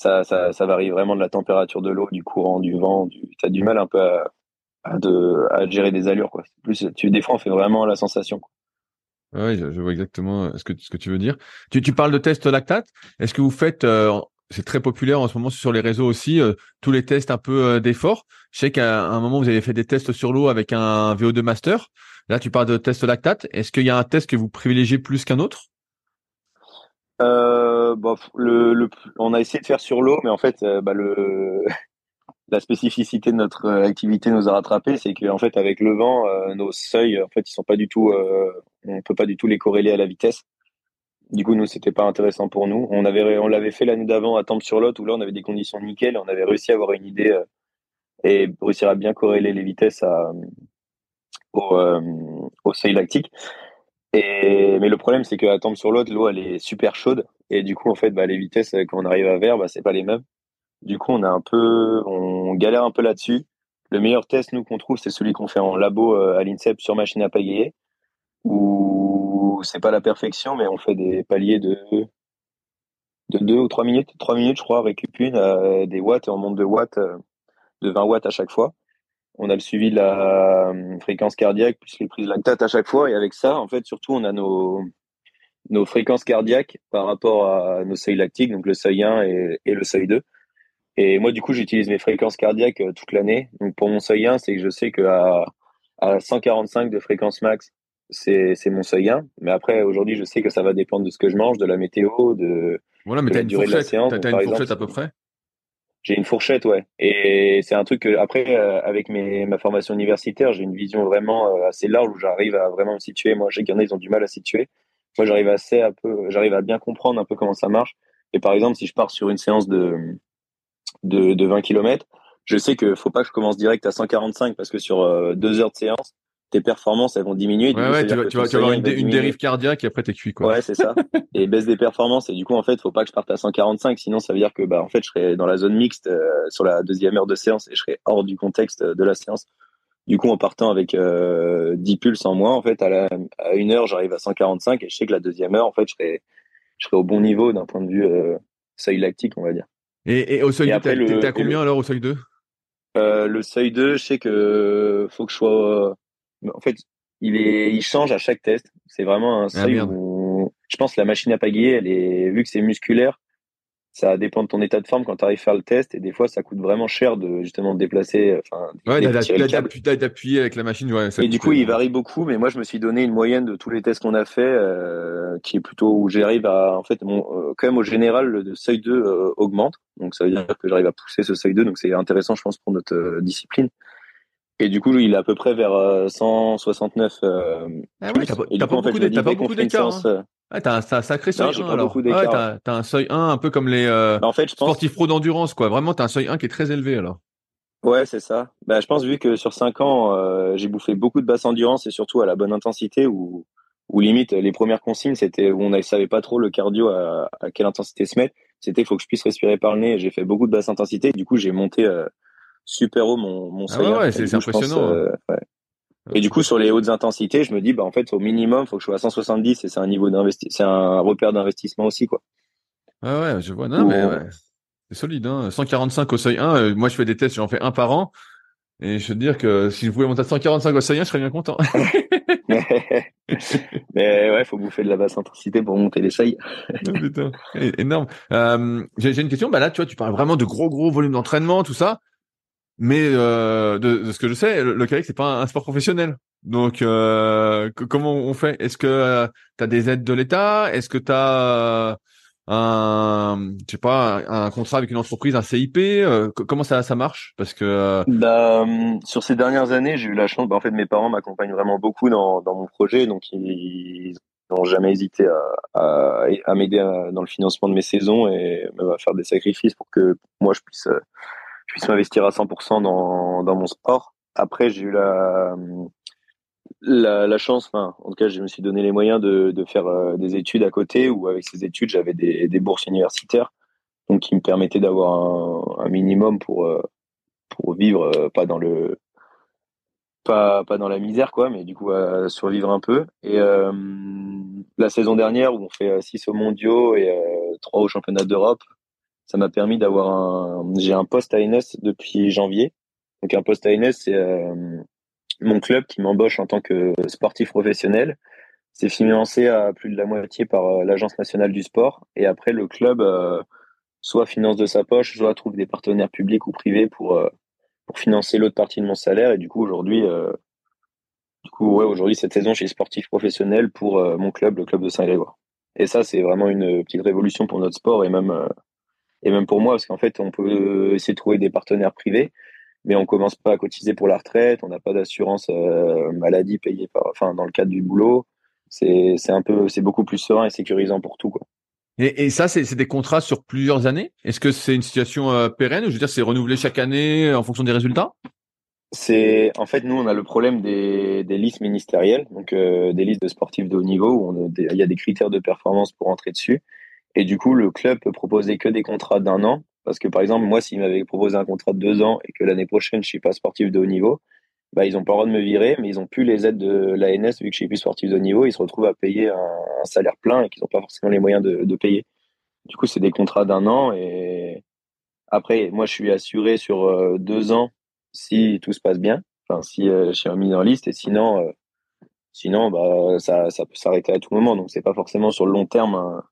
S2: ça, ça, ça varie vraiment de la température de l'eau, du courant, du vent. Du... Tu as du mal un peu à, à, de, à gérer des allures. Quoi. Plus, tu, des fois, on fait vraiment la sensation. Quoi.
S1: Oui, je, vois exactement ce que, ce que tu veux dire. Tu, tu parles de tests lactate. Est-ce que vous faites, euh, c'est très populaire en ce moment sur les réseaux aussi, euh, tous les tests un peu euh, d'effort. Je sais qu'à un moment, vous avez fait des tests sur l'eau avec un VO2 Master. Là, tu parles de test lactate. Est-ce qu'il y a un test que vous privilégiez plus qu'un autre?
S2: Euh, le, on a essayé de faire sur l'eau, mais en fait, bah, la spécificité de notre activité nous a rattrapé, c'est qu'en fait, avec le vent, nos seuils, en fait, ils sont pas du tout, on peut pas du tout les corréler à la vitesse. Du coup, nous, c'était pas intéressant pour nous. On avait, on l'avait fait l'année d'avant à Tempe-sur-Lot, où là, on avait des conditions nickel, on avait réussi à avoir une idée et réussir à bien corréler les vitesses au, au seuil lactique. Et, mais le problème, c'est qu'à tombe sur l'autre, l'eau, elle est super chaude. Et du coup, en fait, bah, les vitesses, quand on arrive à verre, bah, c'est pas les mêmes. Du coup, on a un peu, on galère un peu là-dessus. Le meilleur test, nous, qu'on trouve, c'est celui qu'on fait en labo euh, à l'INSEP sur machine à pagayer, où c'est pas la perfection, mais on fait des paliers de, de 2 ou 3 minutes. 3 minutes, je crois, récup une, euh, des watts, et on monte de watts, euh, de 20 watts à chaque fois on a le suivi de la euh, fréquence cardiaque plus les prises lactate à chaque fois. Et avec ça, en fait, surtout, on a nos, nos fréquences cardiaques par rapport à nos seuils lactiques, donc le seuil 1 et, le seuil 2. Et moi, du coup, j'utilise mes fréquences cardiaques euh, toute l'année. Donc, pour mon seuil 1, c'est que je sais qu'à à 145 de fréquence max, c'est mon seuil 1. Mais après, aujourd'hui, je sais que ça va dépendre de ce que je mange, de la météo, de,
S1: voilà, mais de la durée de la séance. T'as une fourchette à peu près?
S2: j'ai une fourchette, ouais. Et c'est un truc que, après, euh, avec mes, ma formation universitaire, j'ai une vision vraiment euh, assez large où j'arrive à vraiment me situer. Moi, je sais qu'il y en a, ils ont du mal à situer. Moi, j'arrive assez un peu, j'arrive à bien comprendre un peu comment ça marche. Et par exemple, si je pars sur une séance de, de, de 20 km, je sais que faut pas que je commence direct à 145 parce que sur euh, deux heures de séance, tes performances elles vont diminuer.
S1: Ouais, ouais, tu vas, tu vas, avoir une, une, dérive cardiaque et après t'es cuit quoi.
S2: Ouais, c'est ça. et baisse des performances et du coup en fait faut pas que je parte à 145 sinon ça veut dire que bah en fait je serai dans la zone mixte euh, sur la deuxième heure de séance et je serai hors du contexte de la séance. Du coup en partant avec euh, 10 pulses en moins en fait à, la, à une heure j'arrive à 145 et je sais que la deuxième heure en fait je serai je serai au bon niveau d'un point de vue euh, seuil lactique on va dire.
S1: Et, et au seuil 2 t'es à combien alors au seuil 2
S2: euh, Le seuil 2 je sais que faut que je sois en fait, il est, il change à chaque test. C'est vraiment un ah, seuil où, je pense, la machine à pagayer, elle est, vu que c'est musculaire, ça dépend de ton état de forme quand tu arrives à faire le test. Et des fois ça coûte vraiment cher de justement déplacer enfin
S1: ouais d'appuyer avec la machine ouais,
S2: et du coup il varie beaucoup mais moi je me suis donné une moyenne de tous les tests qu'on a fait euh, qui est plutôt où j'arrive à en fait mon, euh, quand même au général le seuil 2 euh, augmente. Donc ça veut dire que j'arrive à pousser ce seuil 2 donc c'est intéressant je pense pour notre discipline et du coup, il est à peu près vers 169. Euh, euh,
S1: ah ouais, t'as pas, pas, beaucoup, fait, pas beaucoup d'écart. Hein. Ouais, t'as un, un, sacré seuil non, 1 alors. Ouais, t'as, as un seuil 1 un peu comme les euh, bah, en fait, je pense... sportifs pro d'endurance, quoi. Vraiment, t'as un seuil 1 qui est très élevé alors.
S2: Ouais, c'est ça. Bah, je pense vu que sur 5 ans, euh, j'ai bouffé beaucoup de basse endurance et surtout à la bonne intensité où, où limite les premières consignes, c'était où on ne savait pas trop le cardio à, à quelle intensité se mettre. C'était il faut que je puisse respirer par le nez. J'ai fait beaucoup de basse intensité. Du coup, j'ai monté euh, super haut mon, mon
S1: ah ouais, c'est impressionnant. Hein.
S2: Euh, ouais. Et du coup, sur les hautes intensités, je me dis, bah, en fait, au minimum, faut que je sois à 170 et c'est un niveau d'investissement, c'est un repère d'investissement aussi, quoi.
S1: Ah ouais, je vois. Non, mais ouais. C'est solide, hein. 145 au seuil 1. Euh, moi, je fais des tests, j'en fais un par an. Et je veux dire que si je pouvais monter à 145 au seuil 1, je serais bien content.
S2: mais ouais, faut bouffer de la basse intensité pour monter les seuils.
S1: oh, putain, énorme. Euh, J'ai une question. Bah là, tu vois, tu parles vraiment de gros, gros volumes d'entraînement, tout ça. Mais euh, de, de, ce que je sais, le, le kayak c'est pas un, sport professionnel. Donc euh, comment on fait? Est-ce que euh, tu as des aides de l'État? Est-ce que tu as un, je sais pas, un, contrat avec une entreprise, un CIP euh, Comment ça, ça marche? Parce que euh,
S2: bah, sur ces dernières années, j'ai eu la chance. Bah, en fait, mes parents m'accompagnent vraiment beaucoup dans, dans mon projet, donc ils n'ont jamais hésité à, à, à m'aider dans le financement de mes saisons et même à faire des sacrifices pour que moi je puisse, puisse m'investir à 100% dans, dans mon sport. Après, j'ai eu la la, chance, en tout cas, je me suis donné les moyens de, de faire euh, des études à côté, ou avec ces études, j'avais des, des, bourses universitaires, donc qui me permettaient d'avoir un, minimum pour euh, pour vivre, euh, pas dans le pas pas dans la misère, quoi, mais du coup survivre un peu. Et la saison dernière, où on fait 6 au mondiaux et 3 au championnat d'Europe, ça m'a permis d'avoir un j'ai un poste à NS depuis janvier. Donc un poste à NS, c'est mon club qui m'embauche en tant que sportif professionnel. C'est financé à plus de la moitié par euh, l'Agence nationale du sport. Et après, le club euh, soit finance de sa poche, soit trouve des partenaires publics ou privés pour, euh, pour financer l'autre partie de mon salaire. Et du coup, aujourd'hui, du coup, ouais, aujourd'hui, cette saison, je suis sportif professionnel pour mon club, le club de Saint-Grégoire. Et ça, c'est vraiment une petite révolution pour notre sport et même, et même pour moi, parce qu'en fait, on peut essayer de trouver des partenaires privés mais on commence pas à cotiser pour la retraite, on n'a pas d'assurance euh, maladie payée par, enfin, dans le cadre du boulot. C'est, un peu, c'est beaucoup plus serein et sécurisant pour tout, quoi.
S1: Et, et ça, c'est, des contrats sur plusieurs années? Est-ce que c'est une situation euh, pérenne? Je veux dire, c'est renouvelé chaque année en fonction des résultats?
S2: C'est, en fait, nous, on a le problème des, des listes ministérielles, donc euh, des listes de sportifs de haut niveau où il y a des critères de performance pour entrer dessus. Et du coup, le club peut proposer que des contrats d'un an parce que par exemple, moi, s'ils m'avaient proposé un contrat de deux ans et que l'année prochaine, je suis pas sportif de haut niveau, bah, ils ont pas le droit de me virer, mais ils ont plus les aides de l'ANS vu que je suis plus sportif de haut niveau. Ils se retrouvent à payer un, salaire plein et qu'ils n'ont pas forcément les moyens de, de payer. Du coup, c'est des contrats d'un an et après, moi, je suis assuré sur euh, deux ans si tout se passe bien. Enfin, si euh, je suis mis en liste et sinon, euh, sinon, bah, ça, ça peut s'arrêter à tout moment. Donc, c'est pas forcément sur le long terme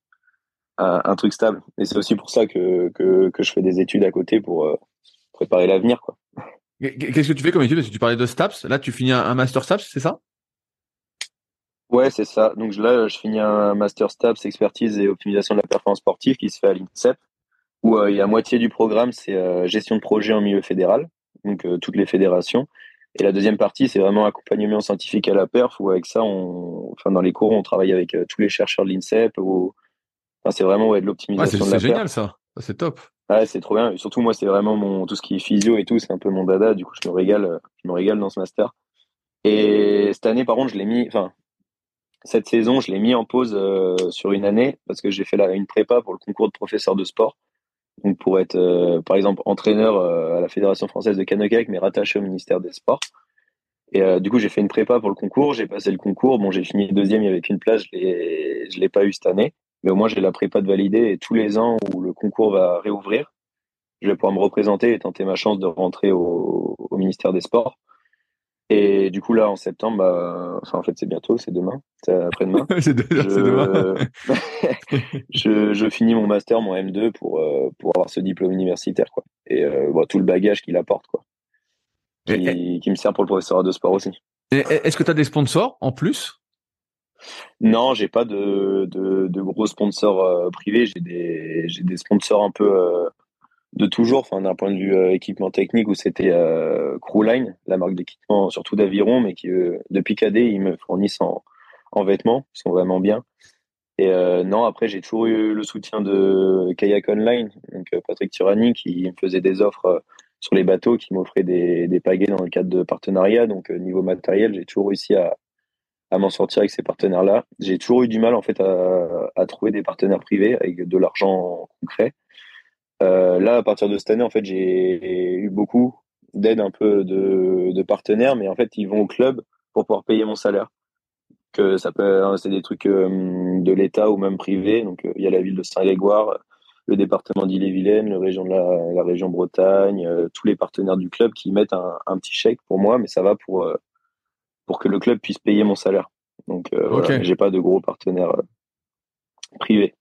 S2: un, truc stable. Et c'est aussi pour ça que, que, que, je fais des études à côté pour euh, préparer l'avenir. quoi.
S1: Qu'est-ce que tu fais comme étude? Parce que tu parlais de STAPS. Là, tu finis un, master STAPS, c'est ça?
S2: Ouais, c'est ça. Donc là, je finis un master STAPS, expertise et optimisation de la performance sportive qui se fait à l'INSEP, où euh, il y a moitié du programme, c'est euh, gestion de projet en milieu fédéral, donc toutes les fédérations. Et la deuxième partie, c'est vraiment accompagnement scientifique à la perf, où avec ça, on, enfin, dans les cours, on travaille avec tous les chercheurs de l'INSEP c'est vraiment ouais, de l'optimisation
S1: C'est génial ça, c'est top.
S2: Ouais, c'est trop bien. Et surtout moi, c'est vraiment mon tout ce qui est physio et tout, c'est un peu mon dada. Du coup, je me régale, je me régale dans ce master. Et cette année, par contre, je l'ai mis, enfin, cette saison, je l'ai mis en pause euh, sur une année parce que j'ai fait la, une prépa pour le concours de professeur de sport. Donc pour être, euh, par exemple, entraîneur euh, à la Fédération française de canoë-kayak, mais rattaché au ministère des Sports. Et du coup, j'ai fait une prépa pour le concours. J'ai passé le concours. Bon, j'ai fini deuxième. Il y avait qu'une place. Je l'ai, je l'ai pas eu cette année mais au moins j'ai la prépa de valider et tous les ans où le concours va réouvrir, je vais pouvoir me représenter et tenter ma chance de rentrer au, au ministère des Sports. Et du coup là en septembre, bah, enfin en fait c'est bientôt, c'est demain, c'est après-demain.
S1: c'est demain.
S2: je, je, finis mon master, mon M2 pour euh, pour avoir ce diplôme universitaire quoi. Et euh, tout le bagage qu'il apporte quoi, qui, qui me sert pour le professeur de sport aussi.
S1: Est-ce que tu as des sponsors en plus?
S2: Non, j'ai pas de, gros sponsors euh, privés. J'ai des, sponsors un peu euh, de toujours, d'un point de vue euh, équipement technique où c'était Crewline, la marque d'équipement surtout d'aviron, mais qui depuis cadet ils me fournissent en, en vêtements, ils sont vraiment bien. Et non, après j'ai toujours eu le soutien de Kayak Online, donc Patrick Tirani qui me faisait des offres sur les bateaux, qui m'offrait des, des pagaies dans le cadre de partenariat. Donc niveau matériel, j'ai toujours réussi à à m'en sortir avec ces partenaires-là. J'ai toujours eu du mal en fait à, trouver des partenaires privés avec de l'argent concret. Euh, là, à partir de cette année, en fait, j'ai eu beaucoup d'aide un peu de, partenaires, mais en fait, ils vont au club pour pouvoir payer mon salaire. Que ça peut, hein, c'est des trucs euh, de l'État ou même privés. Donc, euh, il y a la ville de Saint-Grégoire, le département d'Ille-et-Vilaine, la région de la, Bretagne, tous les partenaires du club qui mettent un, petit chèque pour moi, mais ça va pour pour que le club puisse payer mon salaire. Donc, euh, voilà, j'ai pas de gros partenaires euh, privés.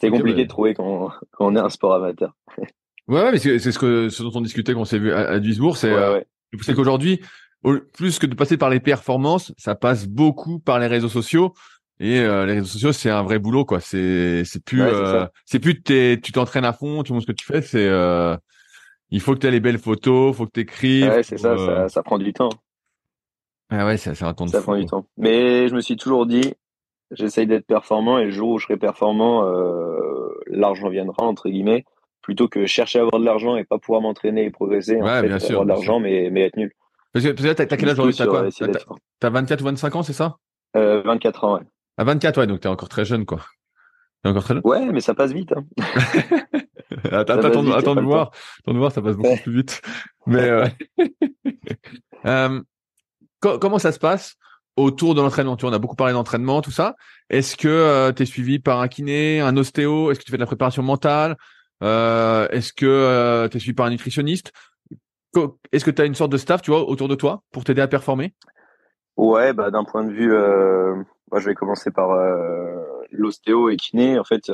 S2: C'est compliqué de trouver quand, quand, on est un sport amateur.
S1: ouais, ouais, mais c'est ce que ce dont on discutait quand on s'est vu à, à Duisbourg, c'est euh, c'est qu'aujourd'hui, plus que de passer par les performances, ça passe beaucoup par les réseaux sociaux. Et euh, les réseaux sociaux, c'est un vrai boulot, quoi. C'est c'est plus euh, c'est plus tu t'entraînes à fond, tu montres ce que tu fais. C'est euh, il faut que tu aies les belles photos, faut que tu écrives.
S2: Ouais, c'est ça, ça, ça, prend du temps.
S1: Ah ouais, ça, ça
S2: prend du temps. Mais je me suis toujours dit, j'essaye d'être performant et le jour où je serai performant, l'argent viendra entre guillemets, plutôt que chercher à avoir de l'argent et pas pouvoir m'entraîner et progresser.
S1: Ouais, en fait, bien sûr.
S2: Avoir de l'argent, mais mais être nul.
S1: Parce que, t'as quel âge aujourd'hui? T'as quoi? T'as 24 ou 25 ans, c'est ça?
S2: Euh, 24 ans, ouais.
S1: À 24, ouais, donc t'es encore très jeune, quoi. T'es encore très jeune?
S2: Ouais, mais ça passe vite. Hein.
S1: attends, attends, attends de voir. Attends de voir, ça passe beaucoup plus vite. Mais euh... comment ça se passe autour de l'entraînement? Tu vois, on a beaucoup parlé d'entraînement, tout ça. Est-ce que euh, tu es suivi par un kiné, un ostéo? Est-ce que tu fais de la préparation mentale? Euh, Est-ce que euh, tu es suivi par un nutritionniste? Est-ce que tu as une sorte de staff, tu vois, autour de toi pour t'aider à performer?
S2: Ouais, bah d'un point de vue, euh, moi je vais commencer par euh, l'ostéo et kiné. En fait,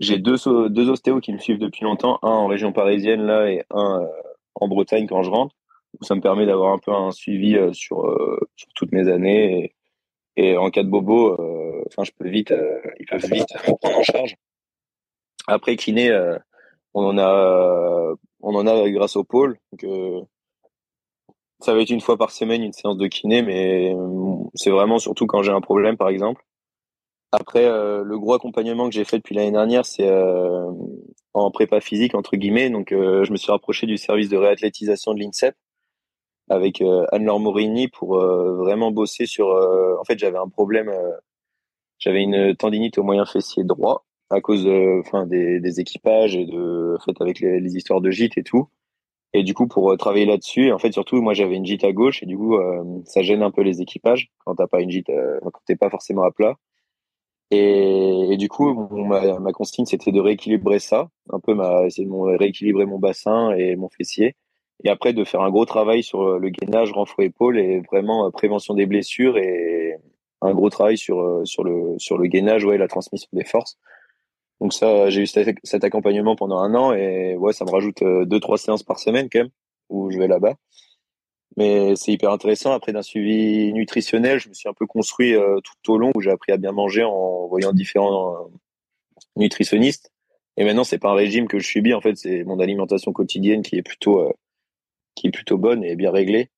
S2: j'ai deux deux ostéos qui me suivent depuis longtemps, un en région parisienne là et un en Bretagne quand je rentre. Ça me permet d'avoir un peu un suivi sur sur toutes mes années et, en cas de bobo, enfin je peux vite, ils peuvent vite prendre en charge. Après kiné, on en a on en a grâce au pôle. Ça va être une fois par semaine une séance de kiné, mais euh, c'est vraiment surtout quand j'ai un problème, par exemple. Après, euh, le gros accompagnement que j'ai fait depuis l'année dernière, c'est euh, en prépa physique entre guillemets. Donc, je me suis rapproché du service de réathlétisation de l'INSEP avec Anne-Laure Morini pour vraiment bosser sur. en fait, j'avais un problème. j'avais une tendinite au moyen fessier droit à cause, enfin, des, équipages et de, en fait, avec les, histoires de gîte et tout. Et du coup, pour euh, travailler là-dessus, en fait, surtout, moi, j'avais une gîte à gauche et du coup, euh, ça gêne un peu les équipages quand t'as pas une gîte, euh, quand t'es pas forcément à plat. Et, du coup, ma, consigne, c'était de rééquilibrer ça, un peu, ma, essayer de rééquilibrer mon bassin et mon fessier. Et après, de faire un gros travail sur le gainage, renfort épaule et vraiment prévention des blessures et un gros travail sur, sur le, sur le gainage, ouais, la transmission des forces. Donc ça, j'ai eu cet accompagnement pendant un an et ouais, ça me rajoute euh, deux trois séances par semaine quand même où je vais là-bas. Mais c'est hyper intéressant. Après d'un suivi nutritionnel, je me suis un peu construit euh, tout au long où j'ai appris à bien manger en voyant différents euh, nutritionnistes. Et maintenant, c'est pas un régime que je subis. En fait, c'est mon alimentation quotidienne qui est plutôt qui est plutôt bonne et bien réglée.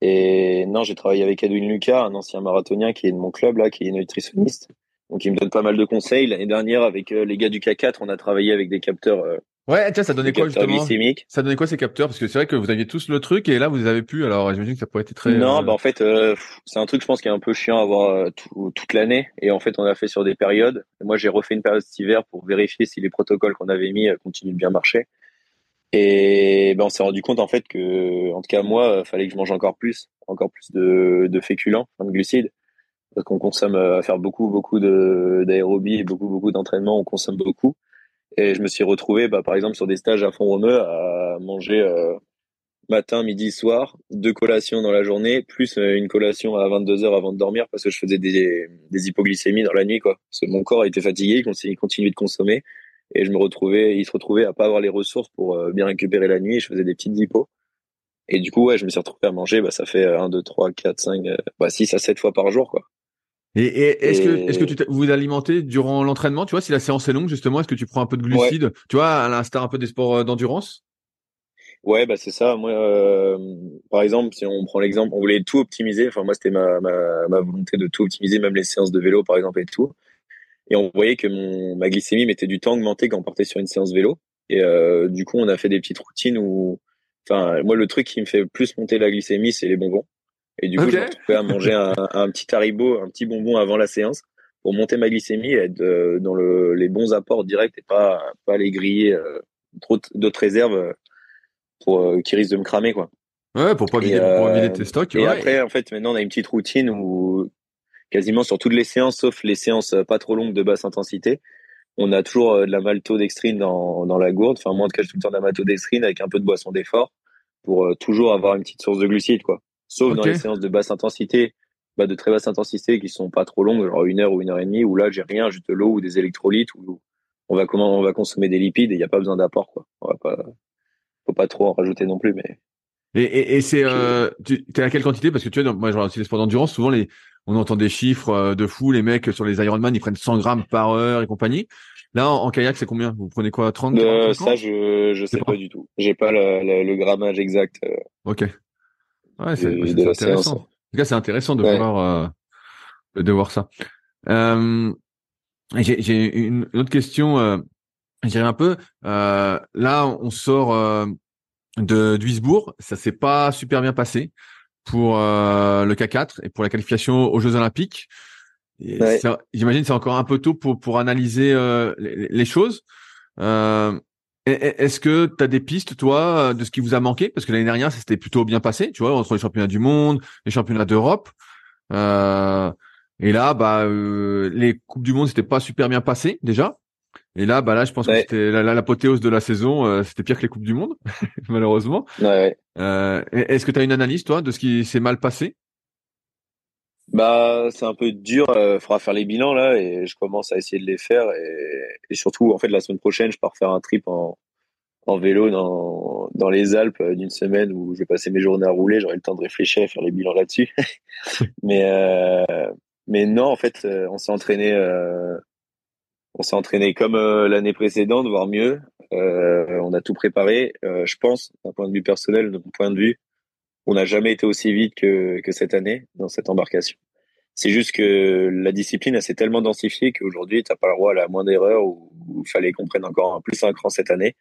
S2: Et non, j'ai travaillé avec Edwin Lucas, un ancien marathonien qui est de mon club là, qui est nutritionniste. Donc il me donne pas mal de conseils. L'année dernière, avec euh, les gars du K4, on a travaillé avec des capteurs. Euh,
S1: ouais, tiens, ça donnait quoi justement Ça donnait quoi ces capteurs? Parce que c'est vrai que vous aviez tous le truc et là vous avez pu. Alors j'imagine que ça pourrait être très.
S2: Non, euh, bah en fait, c'est un truc, je pense, qui est un peu chiant à avoir toute l'année. Et en fait, on a fait sur des périodes. Moi, j'ai refait une période cet hiver pour vérifier si les protocoles qu'on avait mis continuent de bien marcher. Et ben, on s'est rendu compte en fait que, en tout cas moi, fallait que je mange encore plus, encore plus de, de féculents, de glucides. Parce qu'on consomme euh, à faire beaucoup beaucoup d'aérobie et beaucoup beaucoup d'entraînement on consomme beaucoup. Et je me suis retrouvé bah, par exemple sur des stages à fond romeu à manger euh, matin midi soir deux collations dans la journée plus euh, une collation à 22 heures avant de dormir parce que je faisais des, des hypoglycémies dans la nuit quoi. Parce que mon corps était fatigué il continuait de consommer et je me retrouvais il se retrouvait à pas avoir les ressources pour bien récupérer la nuit et je faisais des petites hypos et du coup ouais je me suis retrouvé à manger bah ça fait 1 2 3 4 5 bah 6 à 7 fois par jour quoi
S1: et, est-ce que est-ce que tu vous alimentez durant l'entraînement Tu vois, si la séance est longue, justement, est-ce que tu prends un peu de glucides Tu vois, à l'instar un peu des sports euh, d'endurance?
S2: Ouais, bah c'est ça. Moi, euh, par exemple, si on prend l'exemple, on voulait tout optimiser. Enfin, moi, c'était ma, ma, ma, volonté de tout optimiser, même les séances de vélo, par exemple, et tout. Et on voyait que mon ma glycémie mettait du temps à augmenter quand on partait sur une séance vélo. Et euh, du coup, on a fait des petites routines où, enfin, moi, le truc qui me fait plus monter la glycémie, c'est les bonbons. Et du coup, je me à manger un, un, petit haribo, un petit bonbon avant la séance pour monter ma glycémie et être euh, dans le, les bons apports directs et pas, pas les griller euh, trop d'autres réserves euh, pour, qui risquent de me cramer, quoi.
S1: Ouais, pour pas vider, pour vider tes stocks.
S2: Et après, en fait, maintenant, on a une petite routine où quasiment sur toutes les séances, sauf les séances pas trop longues de basse intensité, on a toujours de la maltodextrine dans, dans la gourde. Enfin, moi, en tout cas, j'ai tout le temps de la maltodextrine avec un peu de boisson d'effort pour toujours avoir une petite source de glucides, quoi. Sauf dans les séances de basse intensité, bah, de très basse intensité qui sont pas trop longues, genre une heure ou une heure et demie, où là j'ai rien, juste de l'eau ou des électrolytes, où on va comment on va consommer des lipides et il n'y a pas besoin d'apport quoi. On va pas, faut pas trop en rajouter non plus, mais.
S1: Et, et, et c'est, euh, tu es à quelle quantité? Parce que tu vois, moi je aussi les sports d'endurance, souvent les, on entend des chiffres de fou. Les mecs sur les Ironman, ils prennent 100 grammes par heure et compagnie. Là, en, kayak, c'est combien? Vous prenez quoi? 30
S2: Ça, je je sais pas. du tout. J'ai pas le, grammage exact.
S1: Ok. Ouais, c'est intéressant. En tout cas, c'est intéressant de voir de voir ça. Euh, j'ai une, autre question, euh, un peu. Euh, là, on sort euh, de Duisbourg, ça s'est pas super bien passé pour euh, le K4 et pour la qualification aux Jeux Olympiques. Ouais. J'imagine c'est encore un peu tôt pour pour analyser euh, les, les, choses. Est-ce que tu as des pistes, toi, de ce qui vous a manqué? Parce que l'année dernière, ça s'était plutôt bien passé, tu vois, entre les championnats du monde, les championnats d'Europe. Euh, et là, bah, euh, les coupes du monde, c'était pas super bien passé déjà. Et là, bah là, je pense que c'était l'apothéose de la saison. Euh, c'était pire que les coupes du monde, malheureusement.
S2: Ouais,
S1: euh, Est-ce que tu as une analyse, toi, de ce qui s'est mal passé?
S2: Bah, c'est un peu dur. Il euh, faudra faire les bilans là, et je commence à essayer de les faire. Et, et, surtout, en fait, la semaine prochaine, je pars faire un trip en, en vélo dans, dans les Alpes d'une semaine où je vais passer mes journées à rouler. J'aurai le temps de réfléchir et faire les bilans là-dessus. Mais euh, mais non, en fait, on s'est entraîné, euh, on s'est entraîné comme euh, l'année précédente, voire mieux. on a tout préparé. je pense, d'un point de vue personnel, de mon point de vue, on n'a jamais été aussi vite que, que cette année dans cette embarcation. C'est juste que la discipline s'est tellement densifiée qu'aujourd'hui, tu n'as pas le droit à la moindre erreur où il fallait qu'on prenne encore plus un cran cette année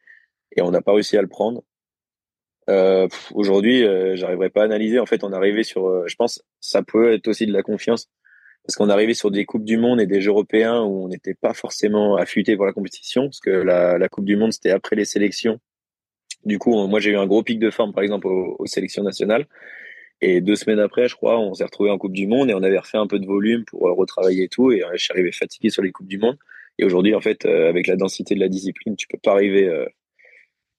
S2: et on n'a pas réussi à le prendre. Euh, aujourd'hui, euh, j'arriverai pas à analyser. En fait, on est arrivé sur, je pense, ça peut être aussi de la confiance parce qu'on arrivait sur des coupes du monde et des jeux européens où on n'était pas forcément affûté pour la compétition, parce que la, coupe du monde c'était après les sélections. Du coup, moi j'ai eu un gros pic de forme par exemple aux, sélections nationales. Et deux semaines après, je crois, on s'est retrouvé en Coupe du Monde et on avait refait un peu de volume pour euh, retravailler et tout. Et euh, je suis arrivé fatigué sur les Coupes du Monde. Et aujourd'hui, en fait, euh, avec la densité de la discipline, tu peux pas arriver,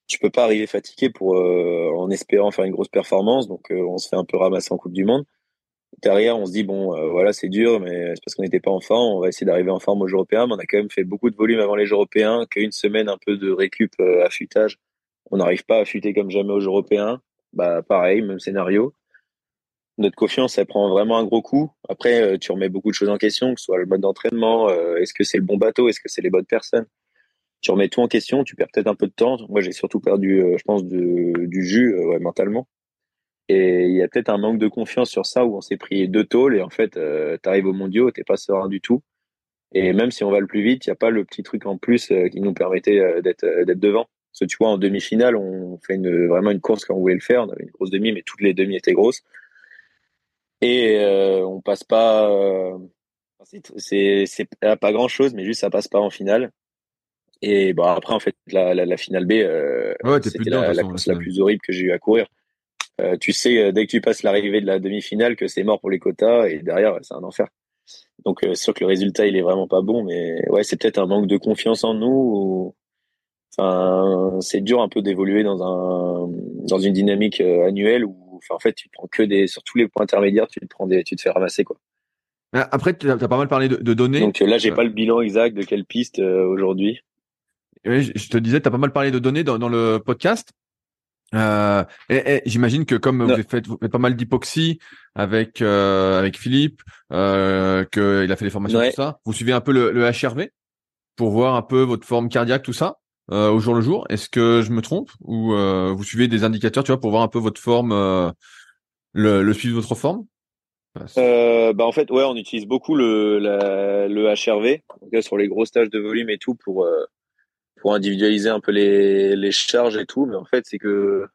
S2: tu peux pas arriver fatigué pour en espérant faire une grosse performance. Donc, on se fait un peu ramasser en Coupe du Monde derrière, on se dit bon, euh, voilà, c'est dur, mais c'est parce qu'on n'était pas en forme. On va essayer d'arriver en forme aux européens. Mais on a quand même fait beaucoup de volume avant les européens, qu'une semaine un peu de récup, euh, affûtage. On n'arrive pas à affûter comme jamais aux européens. Bah, pareil, même scénario. Notre confiance, elle prend vraiment un gros coup. Après, euh, tu remets beaucoup de choses en question, que ce soit le mode d'entraînement, euh, est-ce que c'est le bon bateau, est-ce que c'est les bonnes personnes? Tu remets tout en question, tu perds peut-être un peu de temps. Moi, j'ai surtout perdu, je pense, du, du jus ouais, mentalement. Et il y a peut-être un manque de confiance sur ça où on s'est pris deux tôles et en fait, euh, tu arrives au mondiaux, t'es pas serein du tout. Et même si on va le plus vite, il n'y a pas le petit truc en plus euh, qui nous permettait euh, d'être euh, d'être devant. Parce que tu vois, en demi-finale, on fait une, vraiment une course quand on voulait le faire. On avait une grosse demi, mais toutes les demi étaient grosses. Et on passe pas. c'est c'est pas grand chose, mais juste ça passe pas en finale. Et bon après en fait la, la, la finale B, ouais, c'était la, la course la plus horrible que j'ai eu à courir. Euh, tu sais euh, dès que tu passes l'arrivée de la demi-finale que c'est mort pour les quotas et derrière c'est un enfer. Donc euh, sûr que le résultat il est vraiment pas bon, mais ouais c'est peut-être un manque de confiance en nous. Enfin c'est dur un peu d'évoluer dans un dans une dynamique annuelle où enfin en fait tu prends que des sur tous les points intermédiaires tu te prends des tu te fais ramasser quoi.
S1: Après tu as, pas mal parlé de, de données.
S2: Donc là j'ai pas le bilan exact de quelle piste aujourd'hui.
S1: Oui, je te disais, tu as pas mal parlé de données dans, dans le podcast. Euh, et, j'imagine que comme vous faites, vous faites pas mal d'hypoxie avec euh, avec Philippe, euh, qu'il a fait des formations tout ça, vous suivez un peu le, le, HRV pour voir un peu votre forme cardiaque tout ça euh, au jour le jour? Est-ce que je me trompe ou euh, vous suivez des indicateurs, tu vois, pour voir un peu votre forme, euh, le, le suivi de votre forme?
S2: Bah en fait ouais on utilise beaucoup le la, le HRV donc sur les gros stages de volume et tout pour pour individualiser un peu les, les charges et tout. Mais en fait, c'est que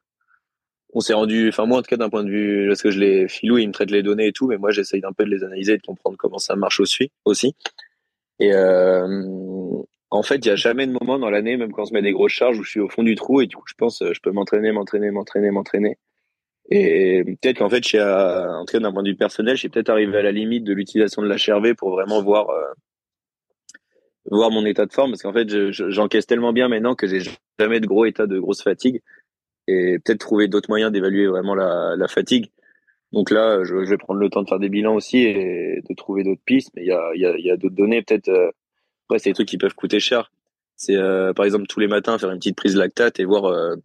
S2: on s'est rendu, enfin moi en tout cas d'un point de vue, parce que je les filou, il me traite les données et tout, mais moi j'essaye un peu de les analyser, de comprendre comment ça marche aussi. aussi. Et euh, en fait, il y a jamais de moment dans l'année, même quand on se met des grosses charges, où je suis au fond du trou et du coup je pense je peux m'entraîner, m'entraîner, m'entraîner, m'entraîner. Et peut-être qu'en fait, en tout cas d'un point de vue personnel, j'ai peut-être arrivé à la limite de l'utilisation de l'HRV pour vraiment voir euh, voir mon état de forme parce qu'en fait j'encaisse tellement bien maintenant que j'ai jamais de gros état de grosse fatigue et peut-être trouver d'autres moyens d'évaluer vraiment la, la, fatigue. Donc là, je, vais prendre le temps de faire des bilans aussi et de trouver d'autres pistes. Mais il y a, y a, y a d'autres données peut-être. Euh, après, c'est des trucs qui peuvent coûter cher. C'est euh, par exemple tous les matins faire une petite prise lactate et voir euh,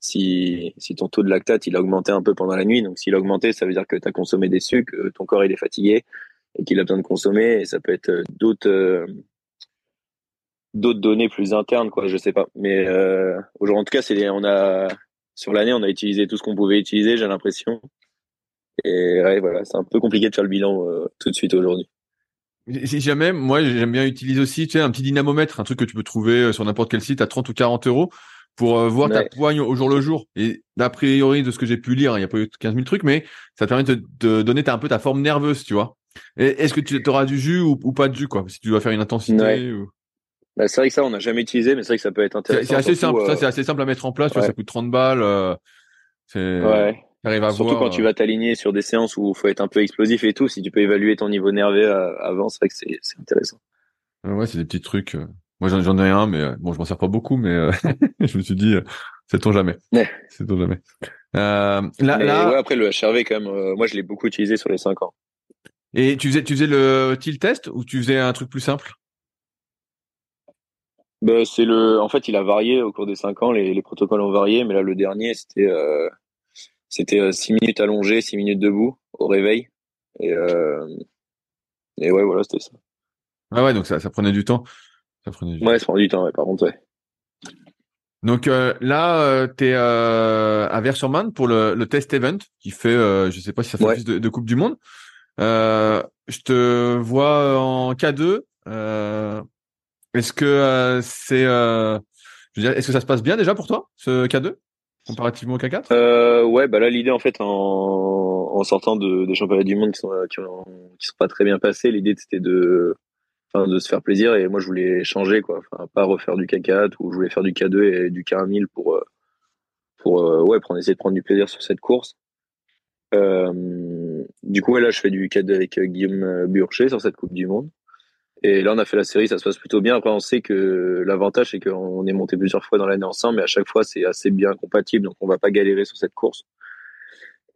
S2: si, si ton taux de lactate il a augmenté un peu pendant la nuit. Donc s'il a augmenté, ça veut dire que tu as consommé des sucres, ton corps il est fatigué et qu'il a besoin de consommer. Et ça peut être d'autres d'autres données plus internes, quoi. Je sais pas. Mais aujourd'hui, en tout cas, c'est on a sur l'année, on a utilisé tout ce qu'on pouvait utiliser. J'ai l'impression. Et ouais, voilà, c'est un peu compliqué de faire le bilan tout de suite aujourd'hui.
S1: Si jamais, moi, j'aime bien utiliser aussi, tu sais, un petit dynamomètre, un truc que tu peux trouver sur n'importe quel site à 30 ou 40 euros pour euh, voir ta poigne au jour le jour. Et d'a priori, de ce que j'ai pu lire, il n'y a pas eu 15 000 trucs, mais ça te permet de, de donner un peu ta forme nerveuse, tu vois. Est-ce que tu auras du jus ou, pas de jus, quoi, si tu dois faire une intensité ou...
S2: bah, C'est vrai que ça, on n'a jamais utilisé, mais c'est vrai que ça peut être intéressant.
S1: C'est assez simple, ça, euh, c'est assez simple à mettre en place, tu vois, ça coûte 30 balles. Euh,
S2: ouais. À Surtout quand tu vas t'aligner sur des séances où il faut être un peu explosif et tout, si tu peux évaluer ton niveau nerveux avant, c'est vrai que c'est intéressant.
S1: Ouais, c'est des petits trucs. Moi, j'en ai un, mais euh, bon, je m'en sers pas beaucoup, mais euh, je me suis dit, c'est euh, ton jamais. C'est ton jamais.
S2: là, là... après le HRV, quand même, moi, je l'ai beaucoup utilisé sur les 5 ans.
S1: Et tu faisais, tu faisais le tilt test ou tu faisais un truc plus simple?
S2: Ben, c'est le, en fait, il a varié au cours des 5 ans. Les, les, protocoles ont varié, mais là, le dernier, c'était, c'était 6 minutes allongées, 6 minutes debout au réveil. Et, et ouais, voilà, c'était ça.
S1: Ah ouais, donc ça, ça prenait du temps.
S2: Ça prenait du ouais, ça prend du temps, ouais, par contre, ouais.
S1: Donc euh, là, euh, tu es euh, à Versurman pour le, le, test event qui fait, euh, je sais pas si ça fait plus de, de, Coupe du Monde. Euh, je te vois en K2. Est-ce que c'est, je veux dire, est-ce que ça se passe bien déjà pour toi, ce K2 comparativement au
S2: K4 Ouais, bah là l'idée en fait en, sortant de, des championnats du monde qui sont sont pas très bien passés, l'idée c'était de de se faire plaisir et moi je voulais changer quoi. Enfin pas refaire du K4 ou je voulais faire du K2 et du K1000 pour euh, pour euh, ouais pour essayer de prendre du plaisir sur cette course. Euh, du coup là je fais du K2 avec Guillaume Burcher sur cette Coupe du Monde et là on a fait la série ça se passe plutôt bien après on sait que l'avantage c'est qu'on est monté plusieurs fois dans l'année ensemble mais à chaque fois c'est assez bien compatible donc on va pas galérer sur cette course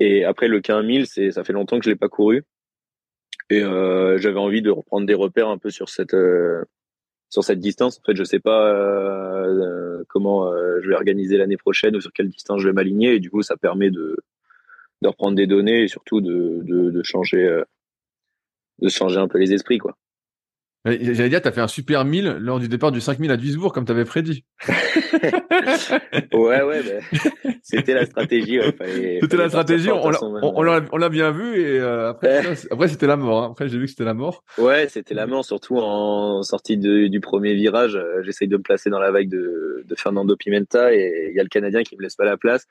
S2: et après le K1000 c'est ça fait longtemps que je l'ai pas couru et euh, j'avais envie de reprendre des repères un peu sur cette euh, sur cette distance. En fait, je sais pas euh, comment je vais organiser l'année prochaine ou sur quelle distance je vais m'aligner. Et du coup, ça permet de de reprendre des données et surtout de de, de changer de changer un peu les esprits, quoi.
S1: J'allais dire, tu as fait un super 1000 lors du départ du 5000 à Duisbourg, comme tu avais prédit.
S2: ouais, ouais, bah, c'était la stratégie. Ouais,
S1: c'était la stratégie, on, on, l'a bien vu et euh, après, après c'était la mort. Hein. Après, j'ai vu que c'était la mort.
S2: Ouais, c'était la mort, surtout en sortie du premier virage. Euh, j'essaye de me placer dans la vague de, de Fernando Pimenta et il y a le Canadien qui me laisse pas la place.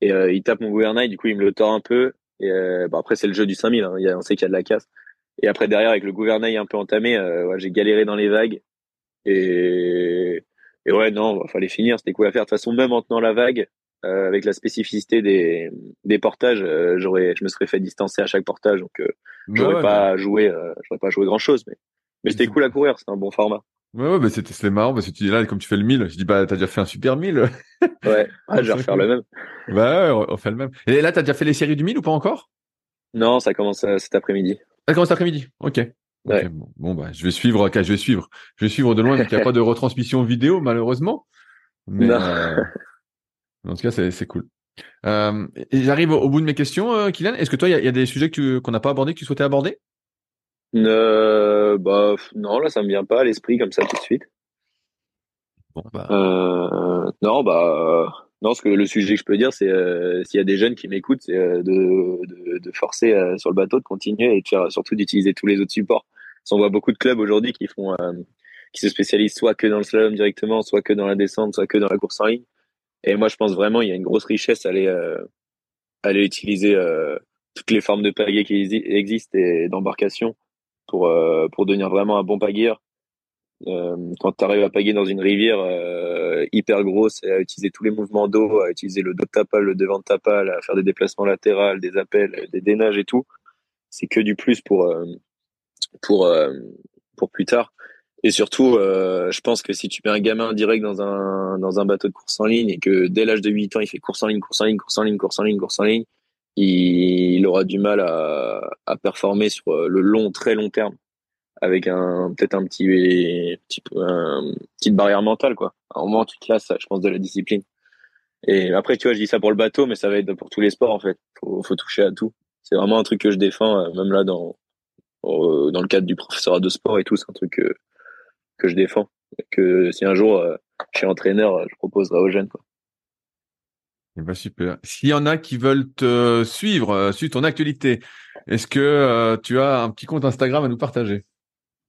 S2: Et euh, il tape mon gouvernail, du coup, il me le tord un peu. Et bah, après, c'est le jeu du 5000. Hein. on sait qu'il y a de la casse. Et après derrière avec le gouvernail un peu entamé, euh, ouais, j'ai galéré dans les vagues. Et, et ouais non, il fallait finir, c'était cool à faire. De toute façon, même en tenant la vague, euh, avec la spécificité des, des portages, euh, j'aurais, je me serais fait distancer à chaque portage, donc euh, j'aurais pas joué, j'aurais pas joué grand chose, mais mais c'était cool à courir, c'était un bon format.
S1: Ouais, ouais, mais c'était, c'était marrant parce que tu dis là, comme tu fais le 1000, je dis, bah, t'as déjà fait un super 1000.
S2: ouais, ah, je vais refaire le même.
S1: Bah, ouais, on fait le même. Et là, t'as déjà fait les séries du 1000 ou pas encore?
S2: Non, ça commence cet après-midi.
S1: D'accord, cet après-midi. Ok. Bon, bah, je vais suivre. je vais suivre. Je vais suivre de loin. Donc, il n'y a pas de retransmission vidéo, malheureusement. Mais euh, en tout cas, c'est cool. Euh, J'arrive au, bout de mes questions, euh, Kylian. Est-ce que toi, il y, a des sujets qu'on n'a pas abordés que tu souhaitais aborder?
S2: Euh, bah, non, là, ça me vient pas à l'esprit comme ça tout de suite. Bon, bah... Euh, non, bah non, ce que le sujet que je peux dire, c'est euh, s'il y a des jeunes qui m'écoutent, c'est euh, de, de, forcer euh, sur le bateau, de continuer et de faire, surtout d'utiliser tous les autres supports. on voit beaucoup de clubs aujourd'hui qui font, qui se spécialisent soit que dans le slalom directement, soit que dans la descente, soit que dans la course en ligne. Et moi, je pense vraiment il y a une grosse richesse à aller, aller utiliser toutes les formes de pagaie qui existent et d'embarcation pour pour devenir vraiment un bon pagayeur euh, quand tu arrives à paguer dans une rivière euh, hyper grosse et à utiliser tous les mouvements d'eau, à utiliser le dos de ta pale, le devant de ta pale, à faire des déplacements latéraux, des appels, des dénages et tout, c'est que du plus pour euh, pour pour plus tard. Et surtout, je pense que si tu mets un gamin direct dans un dans un bateau de course en ligne et que dès l'âge de 8 ans, il fait course en ligne, course en ligne, course en ligne, course en ligne, course en ligne, il, il aura du mal à, à performer sur le long, très long terme avec un peut-être un petit, petit un, petite barrière mentale quoi. Au moins tu te lasses, je pense, de la discipline. Et après, tu vois, je dis ça pour le bateau, mais ça va être pour tous les sports en fait. Faut, faut toucher à tout. C'est vraiment un truc que je défends, euh, même là dans dans le cadre du professorat de sport et tout, c'est un truc que, que je défends. Que si un jour je suis entraîneur, je proposerai aux jeunes. Quoi.
S1: Eh ben super. S'il y en a qui veulent te suivre, suivre ton actualité, est-ce que tu as un petit compte Instagram à nous partager?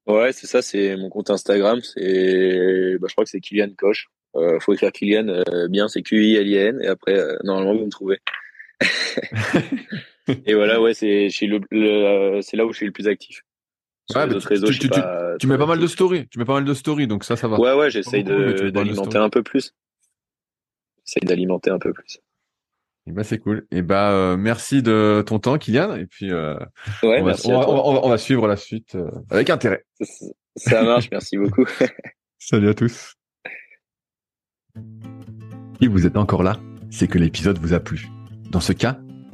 S2: Ouais, c'est ça, c'est mon compte Instagram. C'est, bah, je crois que c'est Kylian Koch. Euh, faut écrire Kylian euh, bien, c'est Q-I-L-I-N et après euh, normalement vous me trouvez. et voilà, ouais, c'est le, le c'est là où je suis le plus actif.
S1: Sur les autres réseaux, tu, tu, mets pas mal de stories, tu mets pas mal de stories, donc ça, ça va.
S2: Ouais, ouais, j'essaye d'alimenter un peu plus. J'essaye d'alimenter un peu plus.
S1: Et bah c'est cool. Et bah euh, merci de ton temps, Kylian. Et puis
S2: ouais, on, va,
S1: on, va, suivre la suite euh, avec intérêt.
S2: Ça marche, merci beaucoup.
S1: Salut à tous. Si vous êtes encore là, c'est que l'épisode vous a plu. Dans ce cas,